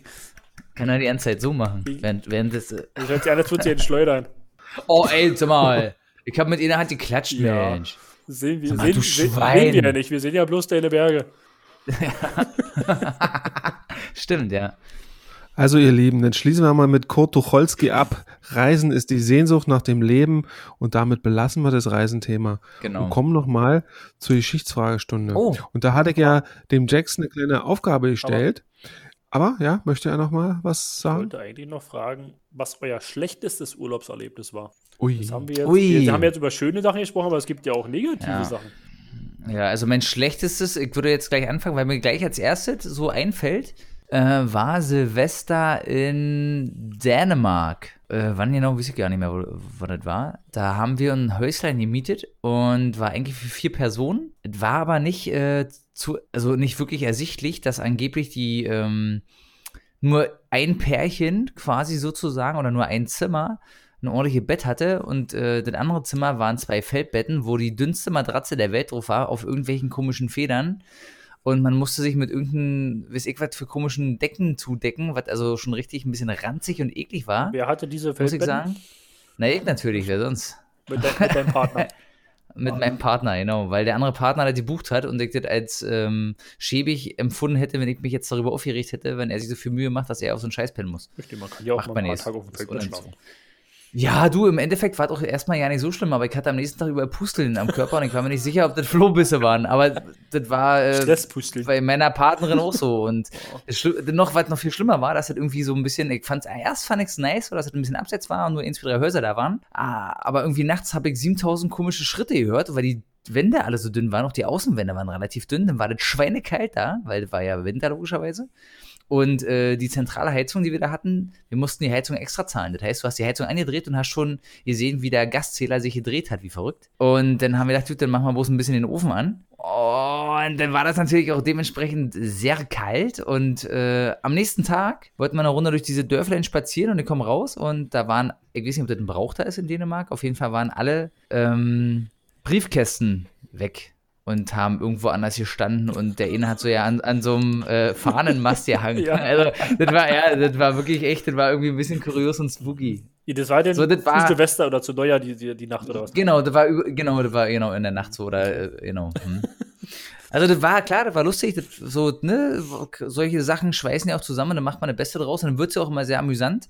Kann er die ganze Zeit so machen. Während, während das, äh, Das hört sich an, als würde sie ihn schleudern. oh, ey, sag mal. Ich habe mit ihrer Hand geklatscht, Ja. Mensch. Das sehen wir, mal, sehen, du sehen, Schwein. sehen wir ja nicht. Wir sehen ja bloß deine Berge. Stimmt, ja. Also ihr Lieben, dann schließen wir mal mit Kurt Tucholsky ab. Reisen ist die Sehnsucht nach dem Leben und damit belassen wir das Reisenthema. Genau. Und kommen nochmal zur Geschichtsfragestunde. Oh. Und da hatte ich ja dem Jackson eine kleine Aufgabe gestellt. Aber, ja, möchte er noch mal was Ich sagen? wollte eigentlich noch fragen, was euer schlechtestes Urlaubserlebnis war. Ui. Das haben wir jetzt. Ui. Wir haben jetzt über schöne Sachen gesprochen, aber es gibt ja auch negative Ja. Sachen. Ja, also mein schlechtestes, ich würde jetzt gleich anfangen, weil mir gleich als erstes so einfällt, äh, war Silvester in Dänemark. Äh, wann genau, weiß ich gar nicht mehr, wo, wo das war. Da haben wir ein Häuslein gemietet und war eigentlich für vier Personen. Es war aber nicht äh, zu, also nicht wirklich ersichtlich, dass angeblich die ähm, nur ein Pärchen quasi sozusagen oder nur ein Zimmer ein ordentliches Bett hatte und äh, das andere Zimmer waren zwei Feldbetten, wo die dünnste Matratze der Welt drauf war, auf irgendwelchen komischen Federn. Und man musste sich mit irgendeinem, weiß ich was, für komischen Decken zudecken, was also schon richtig ein bisschen ranzig und eklig war, Wer hatte diese muss ich Feldbetten? sagen. Na, ich natürlich, wer sonst? Mit, dein, mit deinem Partner. Mit meinem Partner, genau, weil der andere Partner das gebucht hat und ich das als ähm, schäbig empfunden hätte, wenn ich mich jetzt darüber aufgeregt hätte, wenn er sich so viel Mühe macht, dass er auf so einen Scheiß pennen muss. Richtig, man kann ja auch Macht mal ein paar. Tage auf dem unangenehm. schlafen. Ja, du, im Endeffekt war es auch erstmal ja nicht so schlimm, aber ich hatte am nächsten Tag überall Pusteln am Körper und ich war mir nicht sicher, ob das Flohbisse waren. Aber das war äh, Stresspusteln. bei meiner Partnerin auch so. Und Schli- noch, was noch viel schlimmer war, dass das irgendwie so ein bisschen, ich fand's, erst fand ich's nice, weil das ein bisschen abseits war und nur ein, zwei, drei Häuser da waren. Ah, aber irgendwie nachts habe ich 7000 komische Schritte gehört, weil die Wände alle so dünn waren, auch die Außenwände waren relativ dünn, dann war das schweinekalt da, weil das war ja Winter logischerweise. Und äh, die zentrale Heizung, die wir da hatten, wir mussten die Heizung extra zahlen. Das heißt, du hast die Heizung eingedreht und hast schon gesehen, wie der Gaszähler sich gedreht hat, wie verrückt. Und dann haben wir gedacht, gut, dann machen wir bloß ein bisschen den Ofen an. Und dann war das natürlich auch dementsprechend sehr kalt. Und äh, am nächsten Tag wollten wir eine Runde durch diese Dörflein spazieren und ich komme raus und da waren, ich weiß nicht, ob das ein Brauch da ist in Dänemark, auf jeden Fall waren alle ähm, Briefkästen weg und haben irgendwo anders gestanden und der eine hat so ja an, an so einem äh, Fahnenmast gehangen. Ja. Also, das war ja, das war wirklich echt, das war irgendwie ein bisschen kurios und spooky. Das war denn So, das zu war- Silvester oder zu Neujahr die, die, die Nacht oder was? Genau, das war genau, das war genau in der Nacht so oder äh, genau. Hm. Also das war klar, das war lustig, das, so ne, solche Sachen schweißen ja auch zusammen, dann macht man das Beste draus und dann wird es ja auch immer sehr amüsant.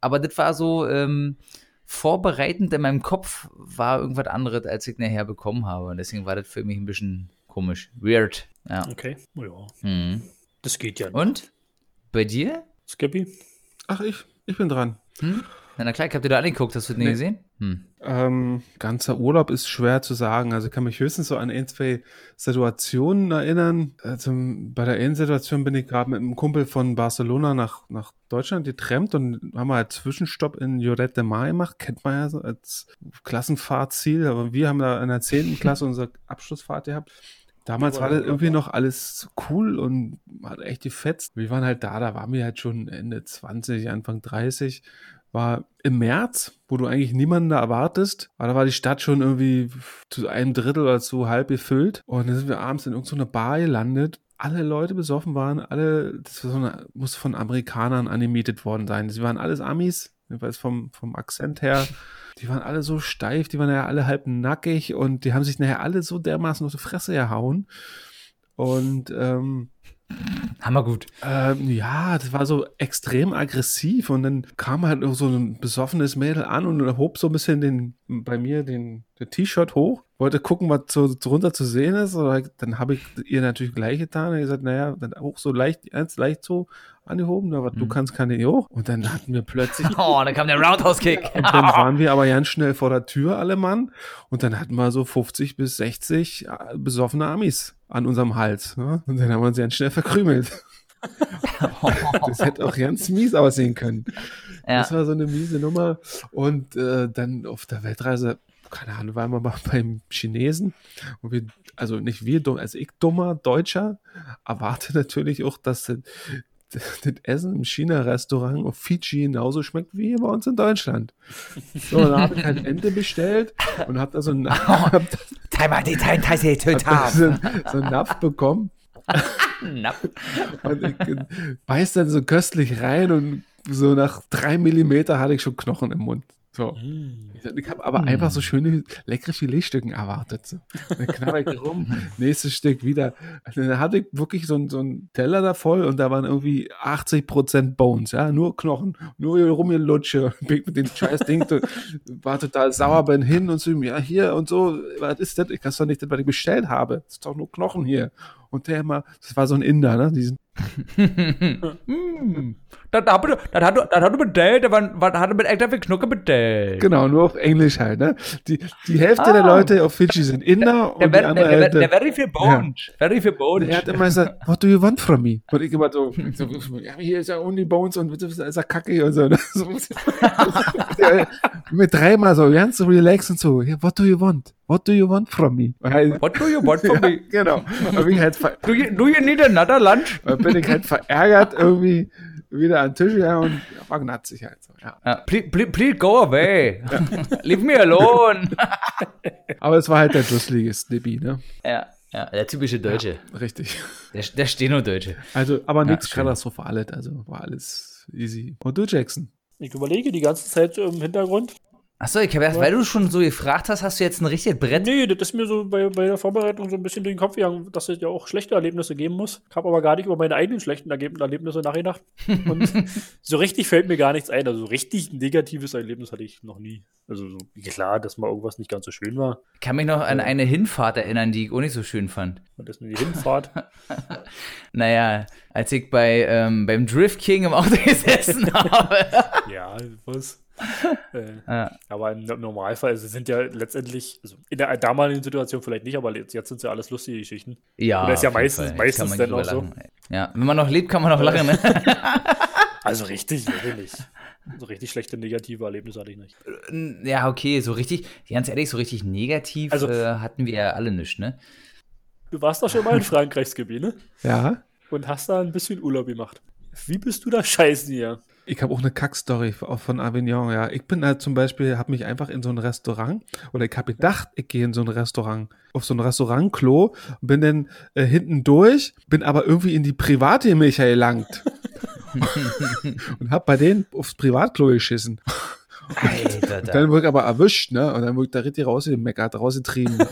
Aber das war so ähm, vorbereitend in meinem Kopf war irgendwas anderes, als ich nachher bekommen habe und deswegen war das für mich ein bisschen komisch, weird. Ja. Okay, ja, Mhm. das geht ja. Und bei dir? Skippy? Ach, ich, ich bin dran. Hm? Na, na klar, ich hab dir da angeguckt, hast du das nicht Nee. gesehen? Hm. Ähm, ganzer Urlaub ist schwer zu sagen. Also ich kann mich höchstens so an ein, zwei Situationen erinnern. Also bei der einen Situation bin ich gerade mit einem Kumpel von Barcelona nach, nach Deutschland getrennt und haben wir halt Zwischenstopp in Lloret de Mar gemacht. Kennt man ja so als Klassenfahrtziel. Aber wir haben da in der 10. Klasse unsere Abschlussfahrt gehabt. Damals war das irgendwie noch alles cool und hat echt gefetzt. Wir waren halt da, da waren wir halt schon Ende 20, Anfang 30. War im März, wo du eigentlich niemanden da erwartest, aber da war die Stadt schon irgendwie zu einem Drittel oder zu halb gefüllt. Und dann sind wir abends in irgendeiner Bar gelandet. Alle Leute besoffen waren, alle, das war so eine, muss von Amerikanern animated worden sein. Sie waren alles Amis, jedenfalls vom, vom Akzent her. Die waren alle so steif, die waren ja alle halb nackig und die haben sich nachher alle so dermaßen auf die Fresse gehauen. Und ähm, Hammer gut. ähm, ja, das war so extrem aggressiv und dann kam halt noch so ein besoffenes Mädel an und hob so ein bisschen den, bei mir den, den T-Shirt hoch, wollte gucken, was so drunter zu sehen ist. Oder dann habe ich ihr natürlich gleich getan und gesagt, naja, dann auch so leicht, ganz leicht so angehoben, aber du kannst kann nicht hoch. Und dann hatten wir plötzlich Oh, da kam der Roundhouse-Kick. und dann waren wir aber ganz schnell vor der Tür, alle Mann. Und dann hatten wir so 50 bis 60 äh, besoffene Amis an unserem Hals. Ne? Und dann haben wir uns ganz schnell verkrümelt. das hätte auch ganz mies aussehen können. ja. Das war so eine miese Nummer. Und äh, dann auf der Weltreise, keine Ahnung, waren wir mal beim Chinesen. Und wir, also nicht wir, dumm- also ich dummer Deutscher, erwarte natürlich auch, dass das, das Essen im China-Restaurant auf Fiji genauso schmeckt wie bei uns in Deutschland. So, dann habe ich halt Ente bestellt und habe da so einen, hab da so einen, Napf bekommen. Und ich äh, beiß dann so köstlich rein und so nach drei Millimeter hatte ich schon Knochen im Mund. So. Ich habe aber einfach so schöne, leckere Filetstücken erwartet. So. Dann knabber ich rum, nächstes Stück wieder. Und dann hatte ich wirklich so, einen- so einen Teller da voll und da waren irgendwie 80% Bones, ja, nur Knochen, nur hier rumgelutsche. Bin mit dem scheiß Ding, war total sauer, bin hin und so, ja, hier und so, was ist das? Ich kann doch nicht was ich bestellt habe. Das ist doch nur Knochen hier. Und der immer, das war so ein Inder, ne? Diesen, das hat das hat das hat er bestellt, aber was hat er mit extra viel Knucke bestellt? genau, nur auf Englisch halt, ne? Die, die Hälfte der Ah. Leute auf Fidschi sind Inder Der, und die der, andere der, der, der very viel Bones. Very viel Bones. Er hat immer gesagt, what do you want from me? Und ich immer so, so hier ist ja only bones und das ist ja kacke und so. mit dreimal so, ganz so relaxed und so, ja, what do you want? What do you want from me? Halt, What do you want from ja, me? genau. Halt, Do you, do you need another lunch? dann bin ich halt verärgert irgendwie wieder an den Tisch ja, und war gnatzig halt so, ja. Uh, please, please, go away. Leave me alone. Aber es war halt der dusselige Snippy, ne? ja, ja, der typische Deutsche. Richtig. Der, der Steno-Deutsche. Also, aber nichts. Katastrophales, also war alles easy. Und du, Jackson? Ich überlege die ganze Zeit im Hintergrund. Achso, ich habe erst, weil du schon so gefragt hast, hast du jetzt ein richtiges Brett? Nee, das ist mir so bei, bei der Vorbereitung so ein bisschen durch den Kopf gegangen, dass es ja auch schlechte Erlebnisse geben muss. Ich habe aber gar nicht über meine eigenen schlechten Erlebnisse nachgedacht. Und so richtig fällt mir gar nichts ein. Also so richtig ein negatives Erlebnis hatte ich noch nie. Also so, klar, dass mal irgendwas nicht ganz so schön war. Ich kann mich noch an eine Hinfahrt erinnern, die ich auch nicht so schön fand. Und das ist nur die Hinfahrt. Naja, als ich bei, ähm, beim Drift King im Auto gesessen habe. ja, was? äh, Ja. aber im Normalfall, also sind ja letztendlich, also in der damaligen Situation vielleicht nicht, aber jetzt, jetzt sind es ja alles lustige Geschichten. Ja, Oder ist ja meistens- meistens dann auch lachen. Ja, wenn man noch lebt, kann man noch lachen. Ne? Also richtig, wirklich nicht. So richtig schlechte negative Erlebnisse hatte ich nicht. ja, okay, so richtig, ganz ehrlich, so richtig negativ Also- äh, hatten wir ja alle nicht, ne? Du warst doch schon mal in Frankreichsgebiet, ne? Ja. Und hast da ein bisschen Urlaub gemacht. Wie bist du da scheißen hier? Ich habe auch eine Kackstory auch von Avignon, ja. Ich bin halt zum Beispiel, habe mich einfach in so ein Restaurant oder ich habe gedacht, ich gehe in so ein Restaurant, auf so ein Restaurantklo, bin dann äh, hinten durch, bin aber irgendwie in die private Milch gelangt. und habe bei denen aufs Privatklo geschissen. Alter, Und dann wurde ich aber erwischt, ne? Und dann wurde ich da richtig rausgemeckert, rausgetrieben.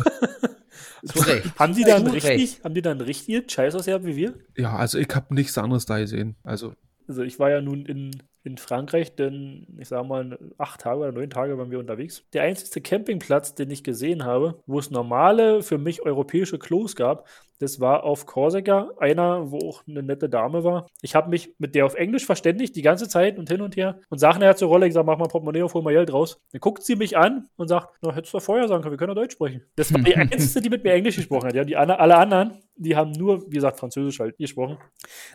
Haben die dann Zu richtig, haben die dann richtig Scheiß ausgehabt wie wir? ja, also ich habe nichts anderes da gesehen. Also, Also ich war ja nun in, in Frankreich, denn ich sag mal, acht Tage oder neun Tage waren wir unterwegs. Der einzige Campingplatz, den ich gesehen habe, wo es normale, für mich europäische Klos gab, das war auf Korsika, einer, wo auch eine nette Dame war. Ich habe mich mit der auf Englisch verständigt, die ganze Zeit und hin und her. Und sag nachher zur Rolle, ich sag, mach mal Portemonnaie auf, hol mal Geld raus. Dann guckt sie mich an und sagt, na, hättest du doch vorher sagen können, wir können doch Deutsch sprechen. Das war die einzige, die mit mir Englisch gesprochen hat. Ja, die alle, alle anderen, die haben nur, wie gesagt, Französisch halt gesprochen.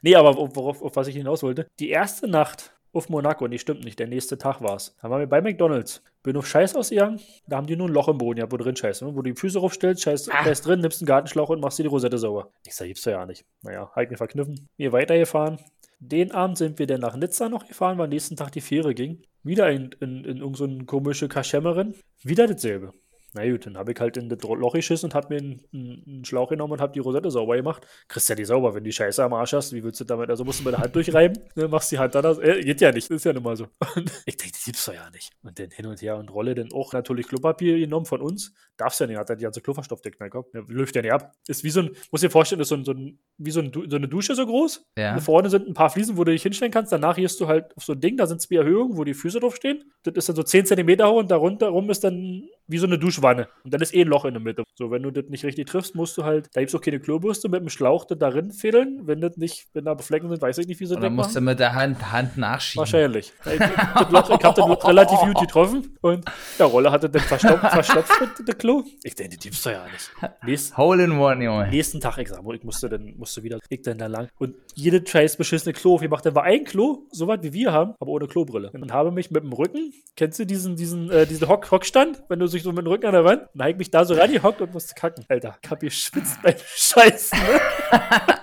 Nee, aber auf, worauf, auf was ich hinaus wollte. Die erste Nacht auf Monaco, nee, stimmt nicht, der nächste Tag war es. Da waren wir bei McDonalds. Bin auf Scheiß ausgegangen, da haben die nur ein Loch im Boden, ja, wo drin Scheiß, ne? wo du die Füße raufstellst, Scheiß, Scheiß drin, nimmst einen Gartenschlauch und machst dir die Rosette sauber. Ich sag, gibt's ja nicht. Naja, halt mir verkniffen. Wir weitergefahren. Den Abend sind wir dann nach Nizza noch gefahren, weil am nächsten Tag die Fähre ging. Wieder in, in, in irgendeine so komische Kaschemmerin. Wieder dasselbe. Na gut, dann habe ich halt in das Loch geschissen und habe mir einen, einen Schlauch genommen und habe die Rosette sauber gemacht. Kriegst ja die sauber, wenn die Scheiße am Arsch hast. Wie willst du damit? Also musst du mit der Hand durchreiben, ne, machst die Hand dann aus. Äh, geht ja nicht, ist ja nun mal so. Und ich denke, das gibt's doch ja nicht. Und dann hin und her und Rolle dann auch natürlich Klopapier genommen von uns. Darfst ja nicht, hat er die ganze Klo verstopft, der Knallkopf. Der läuft ja nicht ab. Ist wie so ein, muss dir vorstellen, ist so, ein, so, ein, wie so, ein, so eine Dusche so groß. Ja. Und Vorne sind ein paar Fliesen, wo du dich hinstellen kannst. Danach gehst du halt auf so ein Ding, da sind zwei Erhöhungen, wo die Füße drauf stehen. Das ist dann so 10 cm hoch und darunter rum ist dann wie so eine Duschwanne. Und dann ist eh ein Loch in der Mitte. So, wenn du das nicht richtig triffst, musst du halt, da gibt es auch keine Klobürste, mit dem Schlauch das darin fädeln. Wenn das nicht, wenn da Flecken sind, weiß ich nicht, wie sie das dann musst du mit der Hand, Hand nachschieben. Wahrscheinlich. Ich, das Loch- ich habe das Loch relativ gut getroffen und der Rolle hatte dann verstopft, verstopft mit dem Klo. Ich denke, die gibt's doch ja nicht. Nächsten, Hole in one, Junge. nächsten Tag, mal, ich musste dann, musste wieder, ich dann da lang und jede scheiß beschissene Klo aufgemacht. Dann war ein Klo, so weit wie wir haben, aber ohne Klobrille. Und habe mich mit dem Rücken, kennst du diesen, diesen, äh, diesen Hock, Hockstand, wenn du sich so mit dem Rücken an der Wand, ich mich da so rangehockt und musste kacken. Alter, ich hab geschwitzt beim Scheißen, ne?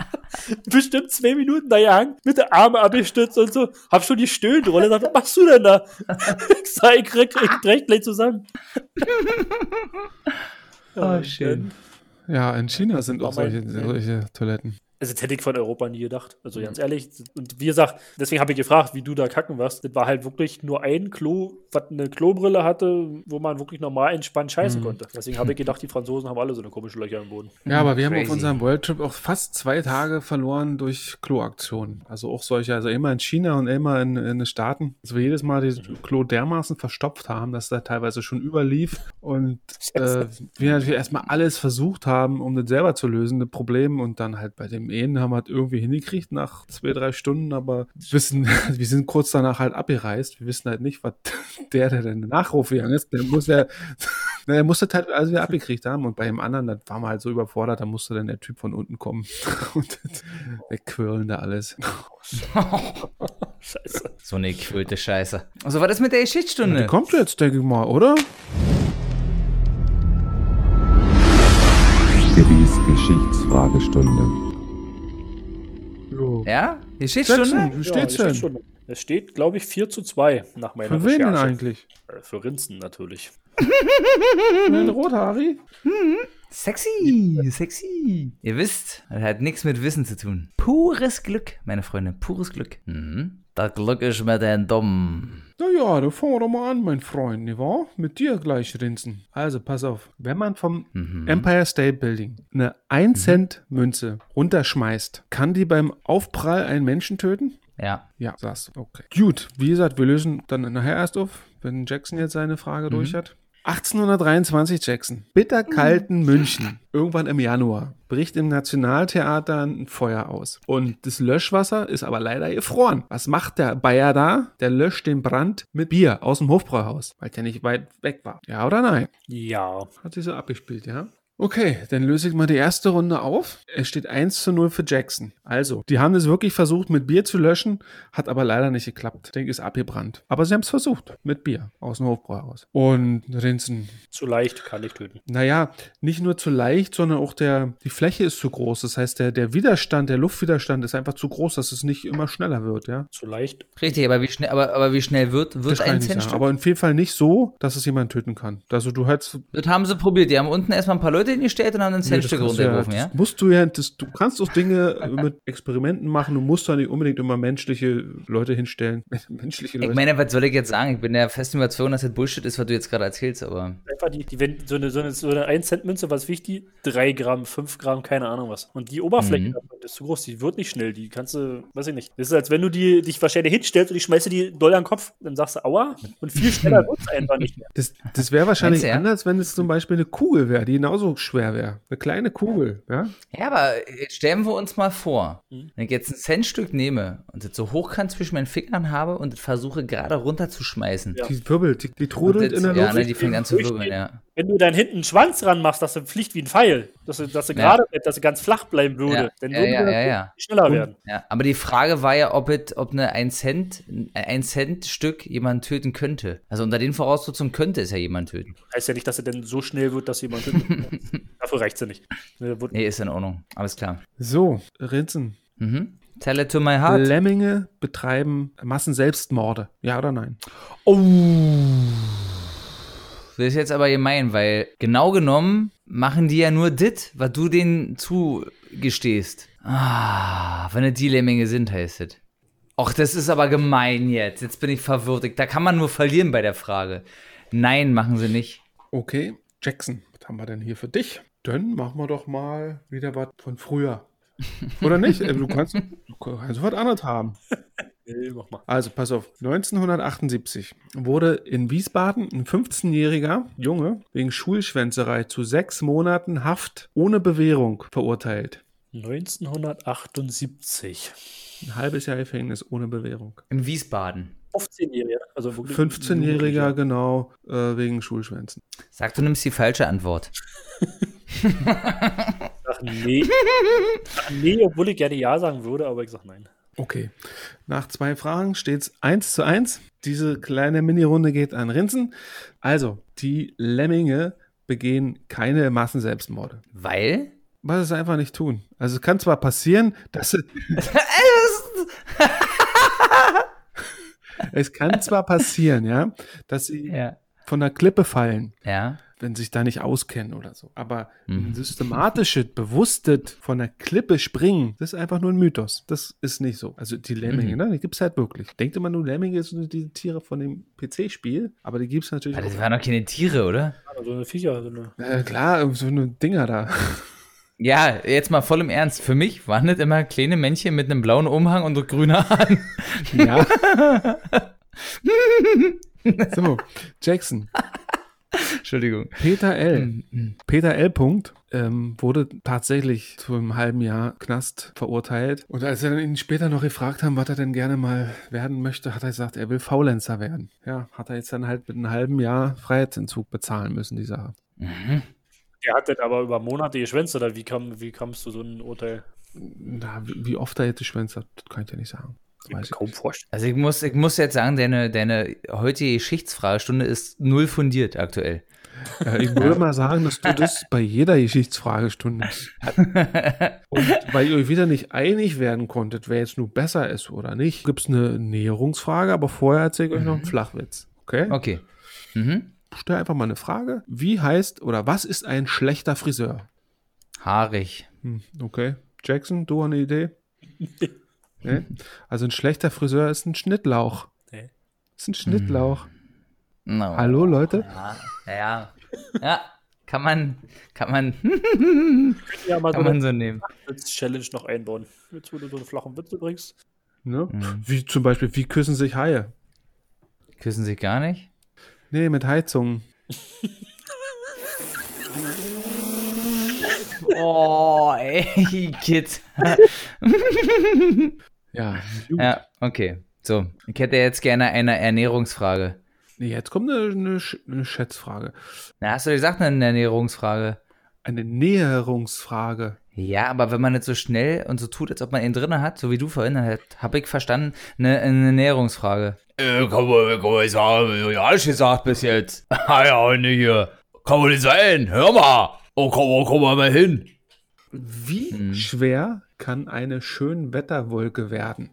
Bestimmt zwei Minuten da gehangen, mit der Arme abgestützt und so. Hab schon die Stöhnen Rolle. Sag, was machst du denn da? ich sag, ich krieg, ich brech gleich zusammen. Ja, Oh, schön. ja, in China sind auch solche, solche Toiletten. Also das hätte ich von Europa nie gedacht. Also ganz ehrlich. Und wie gesagt, deswegen habe ich gefragt, wie du da kacken warst. Das war halt wirklich nur ein Klo, was eine Klobrille hatte, wo man wirklich normal entspannt scheißen konnte. Deswegen habe ich gedacht, die Franzosen haben alle so eine komische Löcher im Boden. Ja, aber wir haben auf Crazy. unserem Worldtrip auch fast zwei Tage verloren durch Kloaktionen. Also auch solche, also immer in China und immer in, in den Staaten. Also wir jedes Mal das Klo dermaßen verstopft haben, dass da teilweise schon überlief. Und äh, wir natürlich erstmal alles versucht haben, um das selber zu lösen, das Problem. Und dann halt bei dem Ehen haben wir es irgendwie hingekriegt nach zwei, drei Stunden, aber wissen, wir sind kurz danach halt abgereist. Wir wissen halt nicht, was der, der den Nachruf gegangen ist, der muss ja, na, der musste halt alles wieder abgekriegt haben. Und bei dem anderen, da waren wir halt so überfordert, da musste dann der Typ von unten kommen und wegquirlen da alles. Scheiße. So eine quillte Scheiße. Also, was ist mit der Die Geschichtsstunde? kommt jetzt, denke ich mal, oder? Gabys Geschichtsfragestunde. Ja? Geschichtsstunde? Jackson, wie steht's ja, denn? schon. Es steht, glaube ich, 4 zu 2 nach meiner Für wen denn eigentlich? Äh, Für Rinzen natürlich. Für den Rothari? Sexy, sexy. Ihr wisst, das hat nichts mit Wissen zu tun. Pures Glück, meine Freunde, pures Glück. Mhm. Das Glück ist mit den Dummen. Na ja, dann fangen wir doch mal an, mein Freund, nicht wahr? Mit dir gleich rinsen. Also, pass auf. Wenn man vom Mhm. Empire State Building eine 1 Cent Münze runterschmeißt, kann die beim Aufprall einen Menschen töten? Ja. Ja, du. Okay. Gut, wie gesagt, wir lösen dann nachher erst auf, wenn Jackson jetzt seine Frage durch hat. 1823 Jackson. Bitterkalten München. Irgendwann im Januar bricht im Nationaltheater ein Feuer aus. Und das Löschwasser ist aber leider gefroren. Was macht der Bayer da? Der löscht den Brand mit Bier aus dem Hofbräuhaus, weil der nicht weit weg war. Ja oder nein? Ja. Hat sich so abgespielt, ja? Okay, dann löse ich mal die erste Runde auf. Es steht 1 zu 0 für Jackson. Also, die haben es wirklich versucht, mit Bier zu löschen, hat aber leider nicht geklappt. Ich denke, ist abgebrannt. Aber sie haben es versucht, mit Bier aus dem Hofbräuhaus. Und Rinsen, Zu leicht kann ich töten. naja, nicht nur zu leicht, sondern auch der, die Fläche ist zu groß. Das heißt, der, der Widerstand, der Luftwiderstand ist einfach zu groß, dass es nicht immer schneller wird, ja? Zu leicht. Richtig, aber wie schnell, aber, aber wie schnell wird, wird Das ein. Centstück? Aber in jedem Fall nicht so, dass es jemand töten kann. Also du hättest Das haben sie probiert. Die haben unten erstmal ein paar Leute hingestellt und haben Nee, Centstück kannst du runtergeworfen, ja? das musst du ja, das, du kannst auch Dinge mit Experimenten machen. Du musst da nicht unbedingt immer menschliche Leute hinstellen. menschliche Leute. Ich meine, was soll ich jetzt sagen? Ich bin der festen Überzeugung, dass das Bullshit ist, was du jetzt gerade erzählst, aber. Einfach die, die wenn, so eine, so eine, so eine 1-Cent-Münze, was wichtig? 3 Gramm, 5 Gramm, keine Ahnung was. Und die Oberfläche Mhm. ist zu groß, die wird nicht schnell, die kannst du, weiß ich nicht. Das ist, als wenn du die, dich wahrscheinlich hinstellst und ich schmeiße die doll an den Kopf, dann sagst du Aua und viel schneller wird es einfach nicht mehr. das das wäre wahrscheinlich ja? anders, wenn es zum Beispiel eine Kugel wäre, die genauso schwer wäre. Eine kleine Kugel, ja? Ja, aber jetzt stellen wir uns mal vor, Mhm. wenn ich jetzt ein Centstück nehme und das so hochkant zwischen meinen Fingern habe und das versuche gerade runterzuschmeißen. Ja. Die wirbelt, die, die Und trudelt das, in der ja, Luft. ne, die fängt an zu wirbeln, ja. Wenn du dann hinten einen Schwanz dran machst, dass du fliegt wie ein Pfeil, dass du, dass du Ja. gerade bleibt, dass du ganz flach bleiben würde, Ja, dann ja, würde ja, ja. schneller werden. Ja, aber die Frage war ja, ob, es, ob eine 1 Cent, ein Cent Stück jemanden töten könnte. Also unter den Voraussetzungen könnte es ja jemanden töten. Heißt ja nicht, dass er denn so schnell wird, dass jemand tötet. Dafür reicht es ja nicht. Ne, Nee, ist in Ordnung. Alles klar. So, Rinzen. Mhm. Tell it to my heart. Lemminge betreiben Massenselbstmorde. Ja oder nein? Das ist jetzt aber gemein, weil genau genommen machen die ja nur dit, was du denen zugestehst. Ah, wenn es die Lemminge sind, heißt es. Och, das ist aber gemein jetzt. Jetzt bin ich verwirrt. Da kann man nur verlieren bei der Frage. Nein, machen sie nicht. Okay, Jackson, was haben wir denn hier für dich? Dann machen wir doch mal wieder was von früher. Oder nicht? Äh, Du kannst, du kannst was anderes haben. Nee, mach mal. Also pass auf, 1978 wurde in Wiesbaden ein 15-jähriger Junge wegen Schulschwänzerei zu sechs Monaten Haft ohne Bewährung verurteilt. 1978. Ein halbes Jahr Gefängnis ohne Bewährung. In Wiesbaden. 15-Jähriger. Also wirklich 15-jähriger, genau, äh, wegen Schulschwänzen. Sag, du nimmst die falsche Antwort. Ach nee. Ach nee, obwohl ich gerne Ja sagen würde, aber ich sag nein. Okay. Nach zwei Fragen steht es 1 zu 1. Diese kleine Mini-Runde geht an Rinzen. Also, die Lemminge begehen keine Massenselbstmorde. Weil? Was sie einfach nicht tun. Also, es kann zwar passieren, dass sie. es kann zwar passieren, ja, dass sie Ja. von der Klippe fallen, Ja. Wenn sich da nicht auskennen oder so. Aber Mhm. ein systematisches, bewusstes von der Klippe springen, das ist einfach nur ein Mythos. Das ist nicht so. Also die Lemminge, Mhm. ne, die gibt es halt wirklich. Denkt immer nur, Lemminge sind die Tiere von dem PC-Spiel, aber die gibt es natürlich Aber das auch. waren doch keine Tiere, oder? Also eine Viecher, so eine. Äh, klar, so eine Dinger da. Ja, jetzt mal voll im Ernst. Für mich waren das immer kleine Männchen mit einem blauen Umhang und so grüne Haaren. Ja. so, Jackson. Entschuldigung. Peter L. Mhm. Peter L. Punkt, ähm, wurde tatsächlich zu einem halben Jahr Knast verurteilt. Und als wir dann ihn später noch gefragt haben, was er denn gerne mal werden möchte, hat er gesagt, er will Faulenzer werden. Ja, hat er jetzt dann halt mit einem halben Jahr Freiheitsentzug bezahlen müssen, die Sache. Der hat das aber über Monate geschwänzt, oder wie, kam, wie kamst du so ein Urteil? Na, wie, wie oft er jetzt geschwänzt hat, das kann ich dir nicht sagen. Ich kaum vorstellen. Also ich muss, ich muss jetzt sagen, deine, deine heutige Geschichtsfragestunde ist null fundiert aktuell. Äh, ich würde mal sagen, dass du das bei jeder Geschichtsfragestunde Und weil ihr euch wieder nicht einig werden konntet, wer jetzt nur besser ist oder nicht, gibt es eine Näherungsfrage, aber vorher erzähle ich euch noch einen Flachwitz. Okay? Okay. Mhm. Stell einfach mal eine Frage. Wie heißt oder was ist ein schlechter Friseur? Haarig. Hm, okay. Jackson, du eine Idee? nee? Also ein schlechter Friseur ist ein Schnittlauch. Nee. Ist ein Schnittlauch. No. Hallo Leute? Ja, ja. Ja, kann man, kann man, Ja, mal so kann man eine so nehmen. Witz-Challenge noch einbauen. Jetzt, wo du so einen flachen Witz bringst. Ne? Mhm. Wie zum Beispiel, wie küssen sich Haie? Küssen sich gar nicht? Nee, mit Heizungen. Oh, ey, Kid. Ja. Ja, okay. So, ich hätte jetzt gerne eine Ernährungsfrage. Nee, jetzt kommt eine, eine, Sch- eine Schätzfrage. Na, hast du gesagt, eine Ernährungsfrage? Eine Näherungsfrage. Ja, aber wenn man nicht so schnell und so tut, als ob man ihn drinne hat, so wie du vorhin, dann habe ich verstanden, eine, eine Ernährungsfrage. Äh, kann man, kann man sagen, ja, alles gesagt bis jetzt. Ah ja, ne, hier. Kann wohl nicht sein. Hör mal. Oh, komm, oh, komm mal mal hin. Wie Hm. schwer kann eine Schönwetterwolke werden?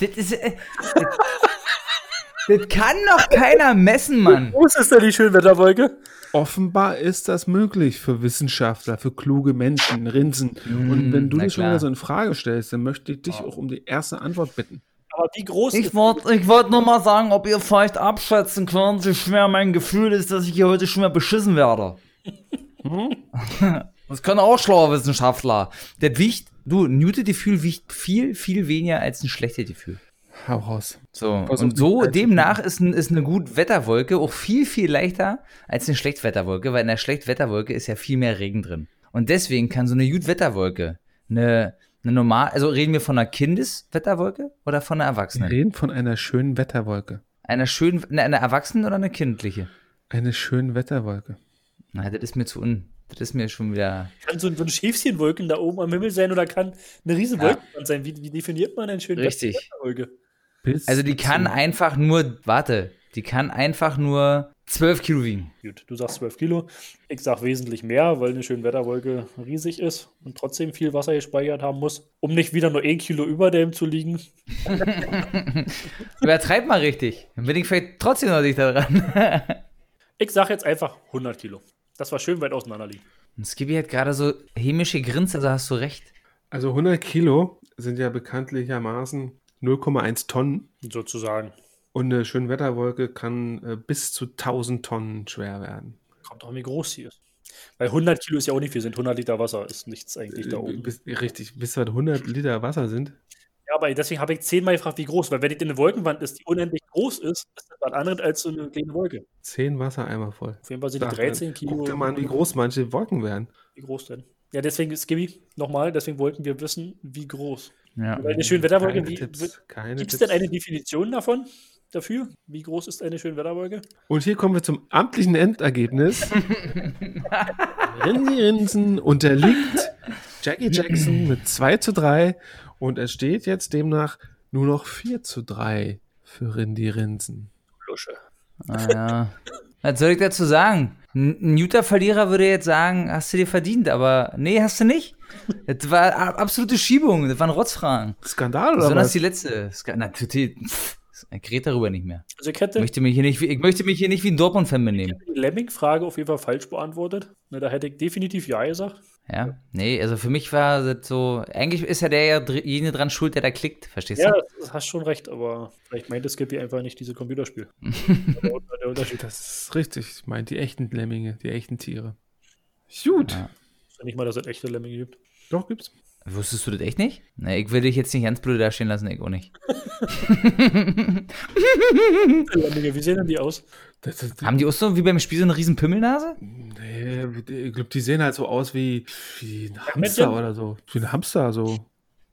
Das ist. Äh, das, kann doch keiner messen, Mann. Wo ist denn die Schönwetterwolke? Offenbar ist das möglich für Wissenschaftler, für kluge Menschen, Rinsen. Und wenn du das schon wieder so in Frage stellst, dann möchte ich dich auch um die erste Antwort bitten. Aber wie groß Ich ist wollte ich wollt nur mal sagen, ob ihr vielleicht abschätzen könnt, wie schwer mein Gefühl ist, dass ich hier heute schon mal beschissen werde. Das können auch schlaue Wissenschaftler. Das wiegt, du, ein gutes Gefühl wiegt viel, viel weniger als ein schlechtes Gefühl. Hau raus. So, Versuch und so demnach ist, ein, ist eine Gutwetterwolke auch viel, viel leichter als eine Schlechtwetterwolke, weil in der Schlechtwetterwolke ist ja viel mehr Regen drin. Und deswegen kann so eine Gutwetterwolke eine, eine normal, also reden wir von einer Kindeswetterwolke oder von einer Wir Erwachsenen? reden von einer schönen Wetterwolke. Einer schönen, eine, eine Erwachsenen oder eine kindliche? Eine schöne Wetterwolke. Na, das ist mir zu un, das ist mir schon wieder, Kann so ein, so ein Schäfchenwolken da oben am Himmel sein oder kann eine riesen Ja. Wolke sein? Wie, wie definiert man einen schönen Richtig. Wetterwolke? Bis also die kann einfach nur, warte, die kann einfach nur 12 Kilo wiegen. Gut, du sagst 12 Kilo. Ich sag wesentlich mehr, weil eine Schönwetterwolke riesig ist und trotzdem viel Wasser gespeichert haben muss, um nicht wieder nur ein Kilo über dem zu liegen. Übertreib mal richtig. Dann bin ich vielleicht trotzdem noch nicht da dran. Ich sag jetzt einfach 100 Kilo. Das war schön weit auseinander liegen. Und Skippy hat gerade so hämische Grinse, also hast du recht. Also 100 Kilo sind ja bekanntlichermaßen 0,1 Tonnen. Sozusagen. Und eine schöne Wetterwolke kann äh, bis zu 1000 Tonnen schwer werden. Kommt auch, wie groß sie ist. Weil 100 Kilo ist ja auch nicht viel, sind 100 Liter Wasser, ist nichts eigentlich da Äh, oben. Bis, richtig, bis wir 100 Liter Wasser sind. Ja, aber deswegen habe ich zehnmal gefragt, wie groß. Weil wenn die eine Wolkenwand ist, die unendlich groß ist, ist das was anderes als so eine kleine Wolke. 10 Wassereimer voll. Auf jeden Fall sind die Sag, 13 Kilo. Guck dir mal an, wie groß manche Wolken werden. Wie groß denn? Ja, deswegen ist Gibi, nochmal, deswegen wollten wir wissen, wie groß. Ja. Weil eine Schönwetterwolke, gibt es denn eine Definition davon? Dafür? Wie groß ist eine Schönwetterwolke? Und hier kommen wir zum amtlichen Endergebnis. Rinsi Rinsen unterliegt Jackie Jackson mit 2 zu 3 und es steht jetzt demnach nur noch 4 zu 3 für Rindy Rinsen. Lusche. Ah, ja. Was soll ich dazu sagen? Ein ein guter Verlierer würde jetzt sagen, hast du dir verdient, aber nee, hast du nicht. Das war absolute Schiebung, das waren Rotzfragen. Skandal oder Besonders was? die letzte. Ska- Na, total- pff, ich rede darüber nicht mehr. Also ich Ich hätte möchte mich hier nicht, wie- ich möchte mich hier nicht wie ein Dortmund-Fan benehmen. die Lemming-Frage auf jeden Fall falsch beantwortet. Ne, da hätte ich definitiv Ja gesagt. Ja, nee, also für mich war das so, eigentlich ist ja der ja derjenige dran schuld, der da klickt, verstehst Ja, du? das hast schon recht, aber vielleicht meinte Skippy einfach nicht diese Computerspiel. der, Unterschied Das ist richtig. Ich meine die echten Lemminge, die echten Tiere. Gut. Ja. ja nicht mal, dass es echte Lemminge gibt. Doch, gibt's. Wusstest du das echt nicht? Nee, ich will dich jetzt nicht ganz blöd dastehen lassen, ich auch nicht. Wie sehen denn die aus? Das, das, Haben die auch so wie beim Spiel so eine riesen Pimmelnase? nee, ich glaube, die sehen halt so aus wie, wie ein Hamster oder so. Wie ein Hamster, so.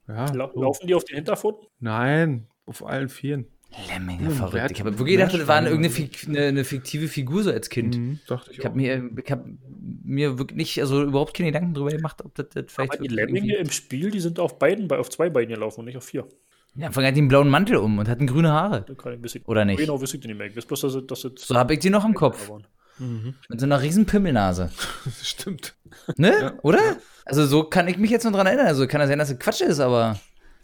Ja. Lau so. Laufen die auf den Hinterpfoten? Nein, auf allen Vieren. Lemminge, Hm, verrückt. Wert- Ich habe wirklich gedacht, das war eine, Wertschweine. irgendeine fik eine, eine fiktive Figur so als Kind. Mhm, dachte ich Ich habe mir, ich hab mir wirklich nicht, also überhaupt keine Gedanken drüber gemacht, ob das, das vielleicht Aber die Lemminge im Spiel, die sind auf beiden, bei- auf zwei Beinen gelaufen und nicht auf vier. Ja, Anfang hat einen blauen Mantel um und hatten grüne Haare. Oder nicht? Genau, wüsste ich nicht mehr. Ich bloß, dass dass So habe ich die noch im Kopf. waren. Mit so einer riesen Pimmelnase. Stimmt. Ne? Oder? Also so kann ich mich jetzt noch dran erinnern. Also kann ja sein, dass es Quatsch ist, aber.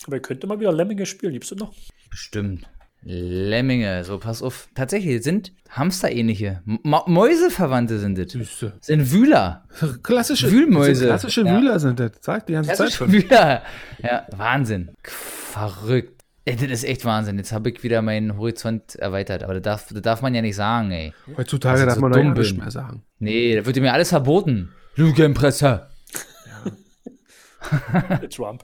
Aber ihr könnt mal wieder Lemminge spielen. Liebst du noch? Bestimmt. Lemminge, so pass auf. Tatsächlich, sind Hamsterähnliche. Ma Mäuseverwandte sind es. Süße. Sind Wühler. Klassische Wühlmäuse. das Klassische Ja. Wühler sind das. Sagt die ganze Das Zeit schon. Wühler. Ja, Wahnsinn. Verrückt. Ey, das ist echt Wahnsinn. Jetzt habe ich wieder meinen Horizont erweitert. Aber das darf, das darf man ja nicht sagen, ey. Heutzutage darf so man doch dumm ja bin. mehr sagen. Nee, da wird mir alles verboten. Lügenpresse. Trump.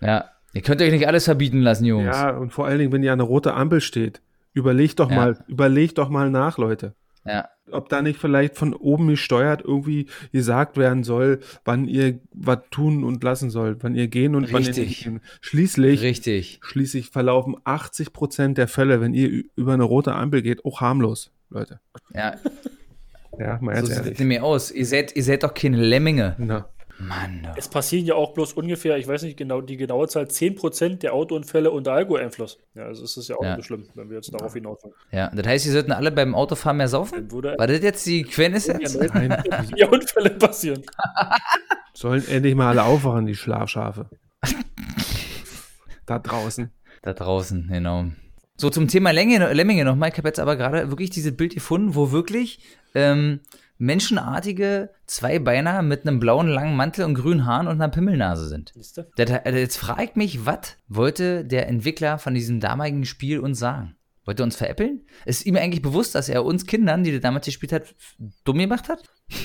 Ja. Ihr könnt euch nicht alles verbieten lassen, Jungs. Ja, und vor allen Dingen, wenn ja eine rote Ampel steht, überlegt doch Ja. mal, überlegt doch mal nach, Leute. Ja. ob da nicht vielleicht von oben gesteuert irgendwie gesagt werden soll, wann ihr was tun und lassen sollt, wann ihr gehen und wann ihr Richtig. nicht gehen. Schließlich, Richtig. schließlich verlaufen 80 Prozent der Fälle, wenn ihr über eine rote Ampel geht, auch harmlos, Leute. Ja, Ja, mal so ganz sieht ehrlich. es nämlich aus. Ihr seid, ihr seid doch keine Lemminge. Na, Mann, du. Es passieren ja auch bloß ungefähr, ich weiß nicht genau, die genaue Zahl, 10% der Autounfälle unter Alkoholeinfluss. Ja, also es ist ja auch Ja. nicht so schlimm, wenn wir jetzt darauf hinausfahren. Ja, das heißt, ihr sollten alle beim Autofahren mehr saufen? War das jetzt die Quintessenz? ja, nein, ja Unfälle passieren. sollen endlich mal alle aufwachen, die Schlafschafe. da draußen. Da draußen, genau. So, zum Thema Länge, Lemminge nochmal. Ich habe jetzt aber gerade wirklich dieses Bild gefunden, wo wirklich ähm, menschenartige Zweibeiner mit einem blauen langen Mantel und grünen Haaren und einer Pimmelnase sind. Äh, jetzt frage ich mich, was wollte der Entwickler von diesem damaligen Spiel uns sagen? Wollte er uns veräppeln? Ist ihm eigentlich bewusst, dass er uns Kindern, die er damals gespielt hat, dumm gemacht hat?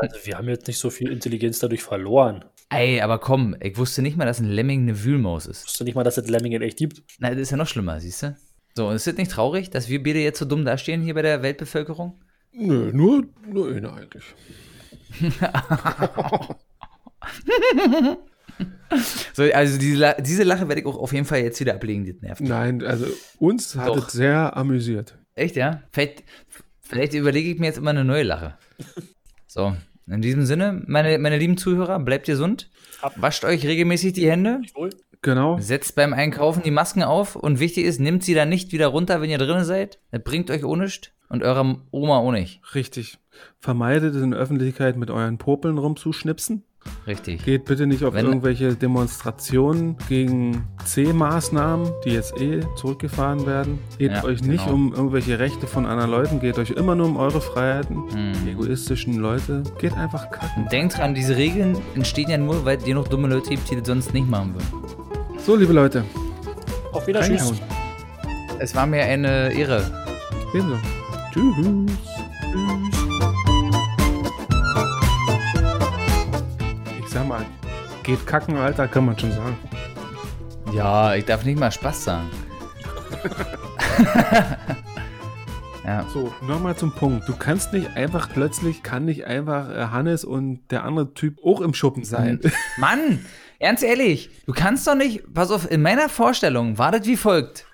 Also wir haben jetzt nicht so viel Intelligenz dadurch verloren. Ey, aber komm, ich wusste nicht mal, dass ein Lemming eine Wühlmaus ist. Wusste nicht mal, dass es Lemmingen echt gibt. Na, das ist ja noch schlimmer, siehst du? So, und ist das nicht traurig, dass wir beide jetzt so dumm dastehen hier bei der Weltbevölkerung? Nö, nur, nur eine eigentlich. So, also diese, diese Lache werde ich auch auf jeden Fall jetzt wieder ablegen, die nervt. Nein, also uns hat Doch. es sehr amüsiert. Echt, ja? Vielleicht, vielleicht überlege ich mir jetzt immer eine neue Lache. So, in diesem Sinne, meine, meine lieben Zuhörer, bleibt gesund. Wascht euch regelmäßig die Hände. Genau. Setzt beim Einkaufen die Masken auf und wichtig ist, nehmt sie dann nicht wieder runter, wenn ihr drin seid. Das bringt euch ohne nichts und eurer Oma auch nicht. Richtig. Vermeidet es in der Öffentlichkeit mit euren Popeln rumzuschnipsen. Richtig. Geht bitte nicht auf Wenn- irgendwelche Demonstrationen gegen C-Maßnahmen, die jetzt eh zurückgefahren werden. Geht Ja, euch nicht genau. um irgendwelche Rechte von anderen Leuten, geht euch immer nur um eure Freiheiten. Hm. Die egoistischen Leute, geht einfach kacken. Und denkt dran, diese Regeln entstehen ja nur, weil es genug dumme Leute gibt, die das sonst nicht machen würden. So, liebe Leute, Auf Wiedersehen. Es war mir eine Ehre. Ebenso. Tschüss. Ich sag mal, geht kacken, Alter, kann man schon sagen. Ja, ich darf nicht mal Spaß sagen. ja. So, nochmal zum Punkt. Du kannst nicht einfach plötzlich, kann nicht einfach äh, Hannes und der andere Typ auch im Schuppen sein. Mann, ernst ehrlich, du kannst doch nicht, pass auf, in meiner Vorstellung war das wie folgt.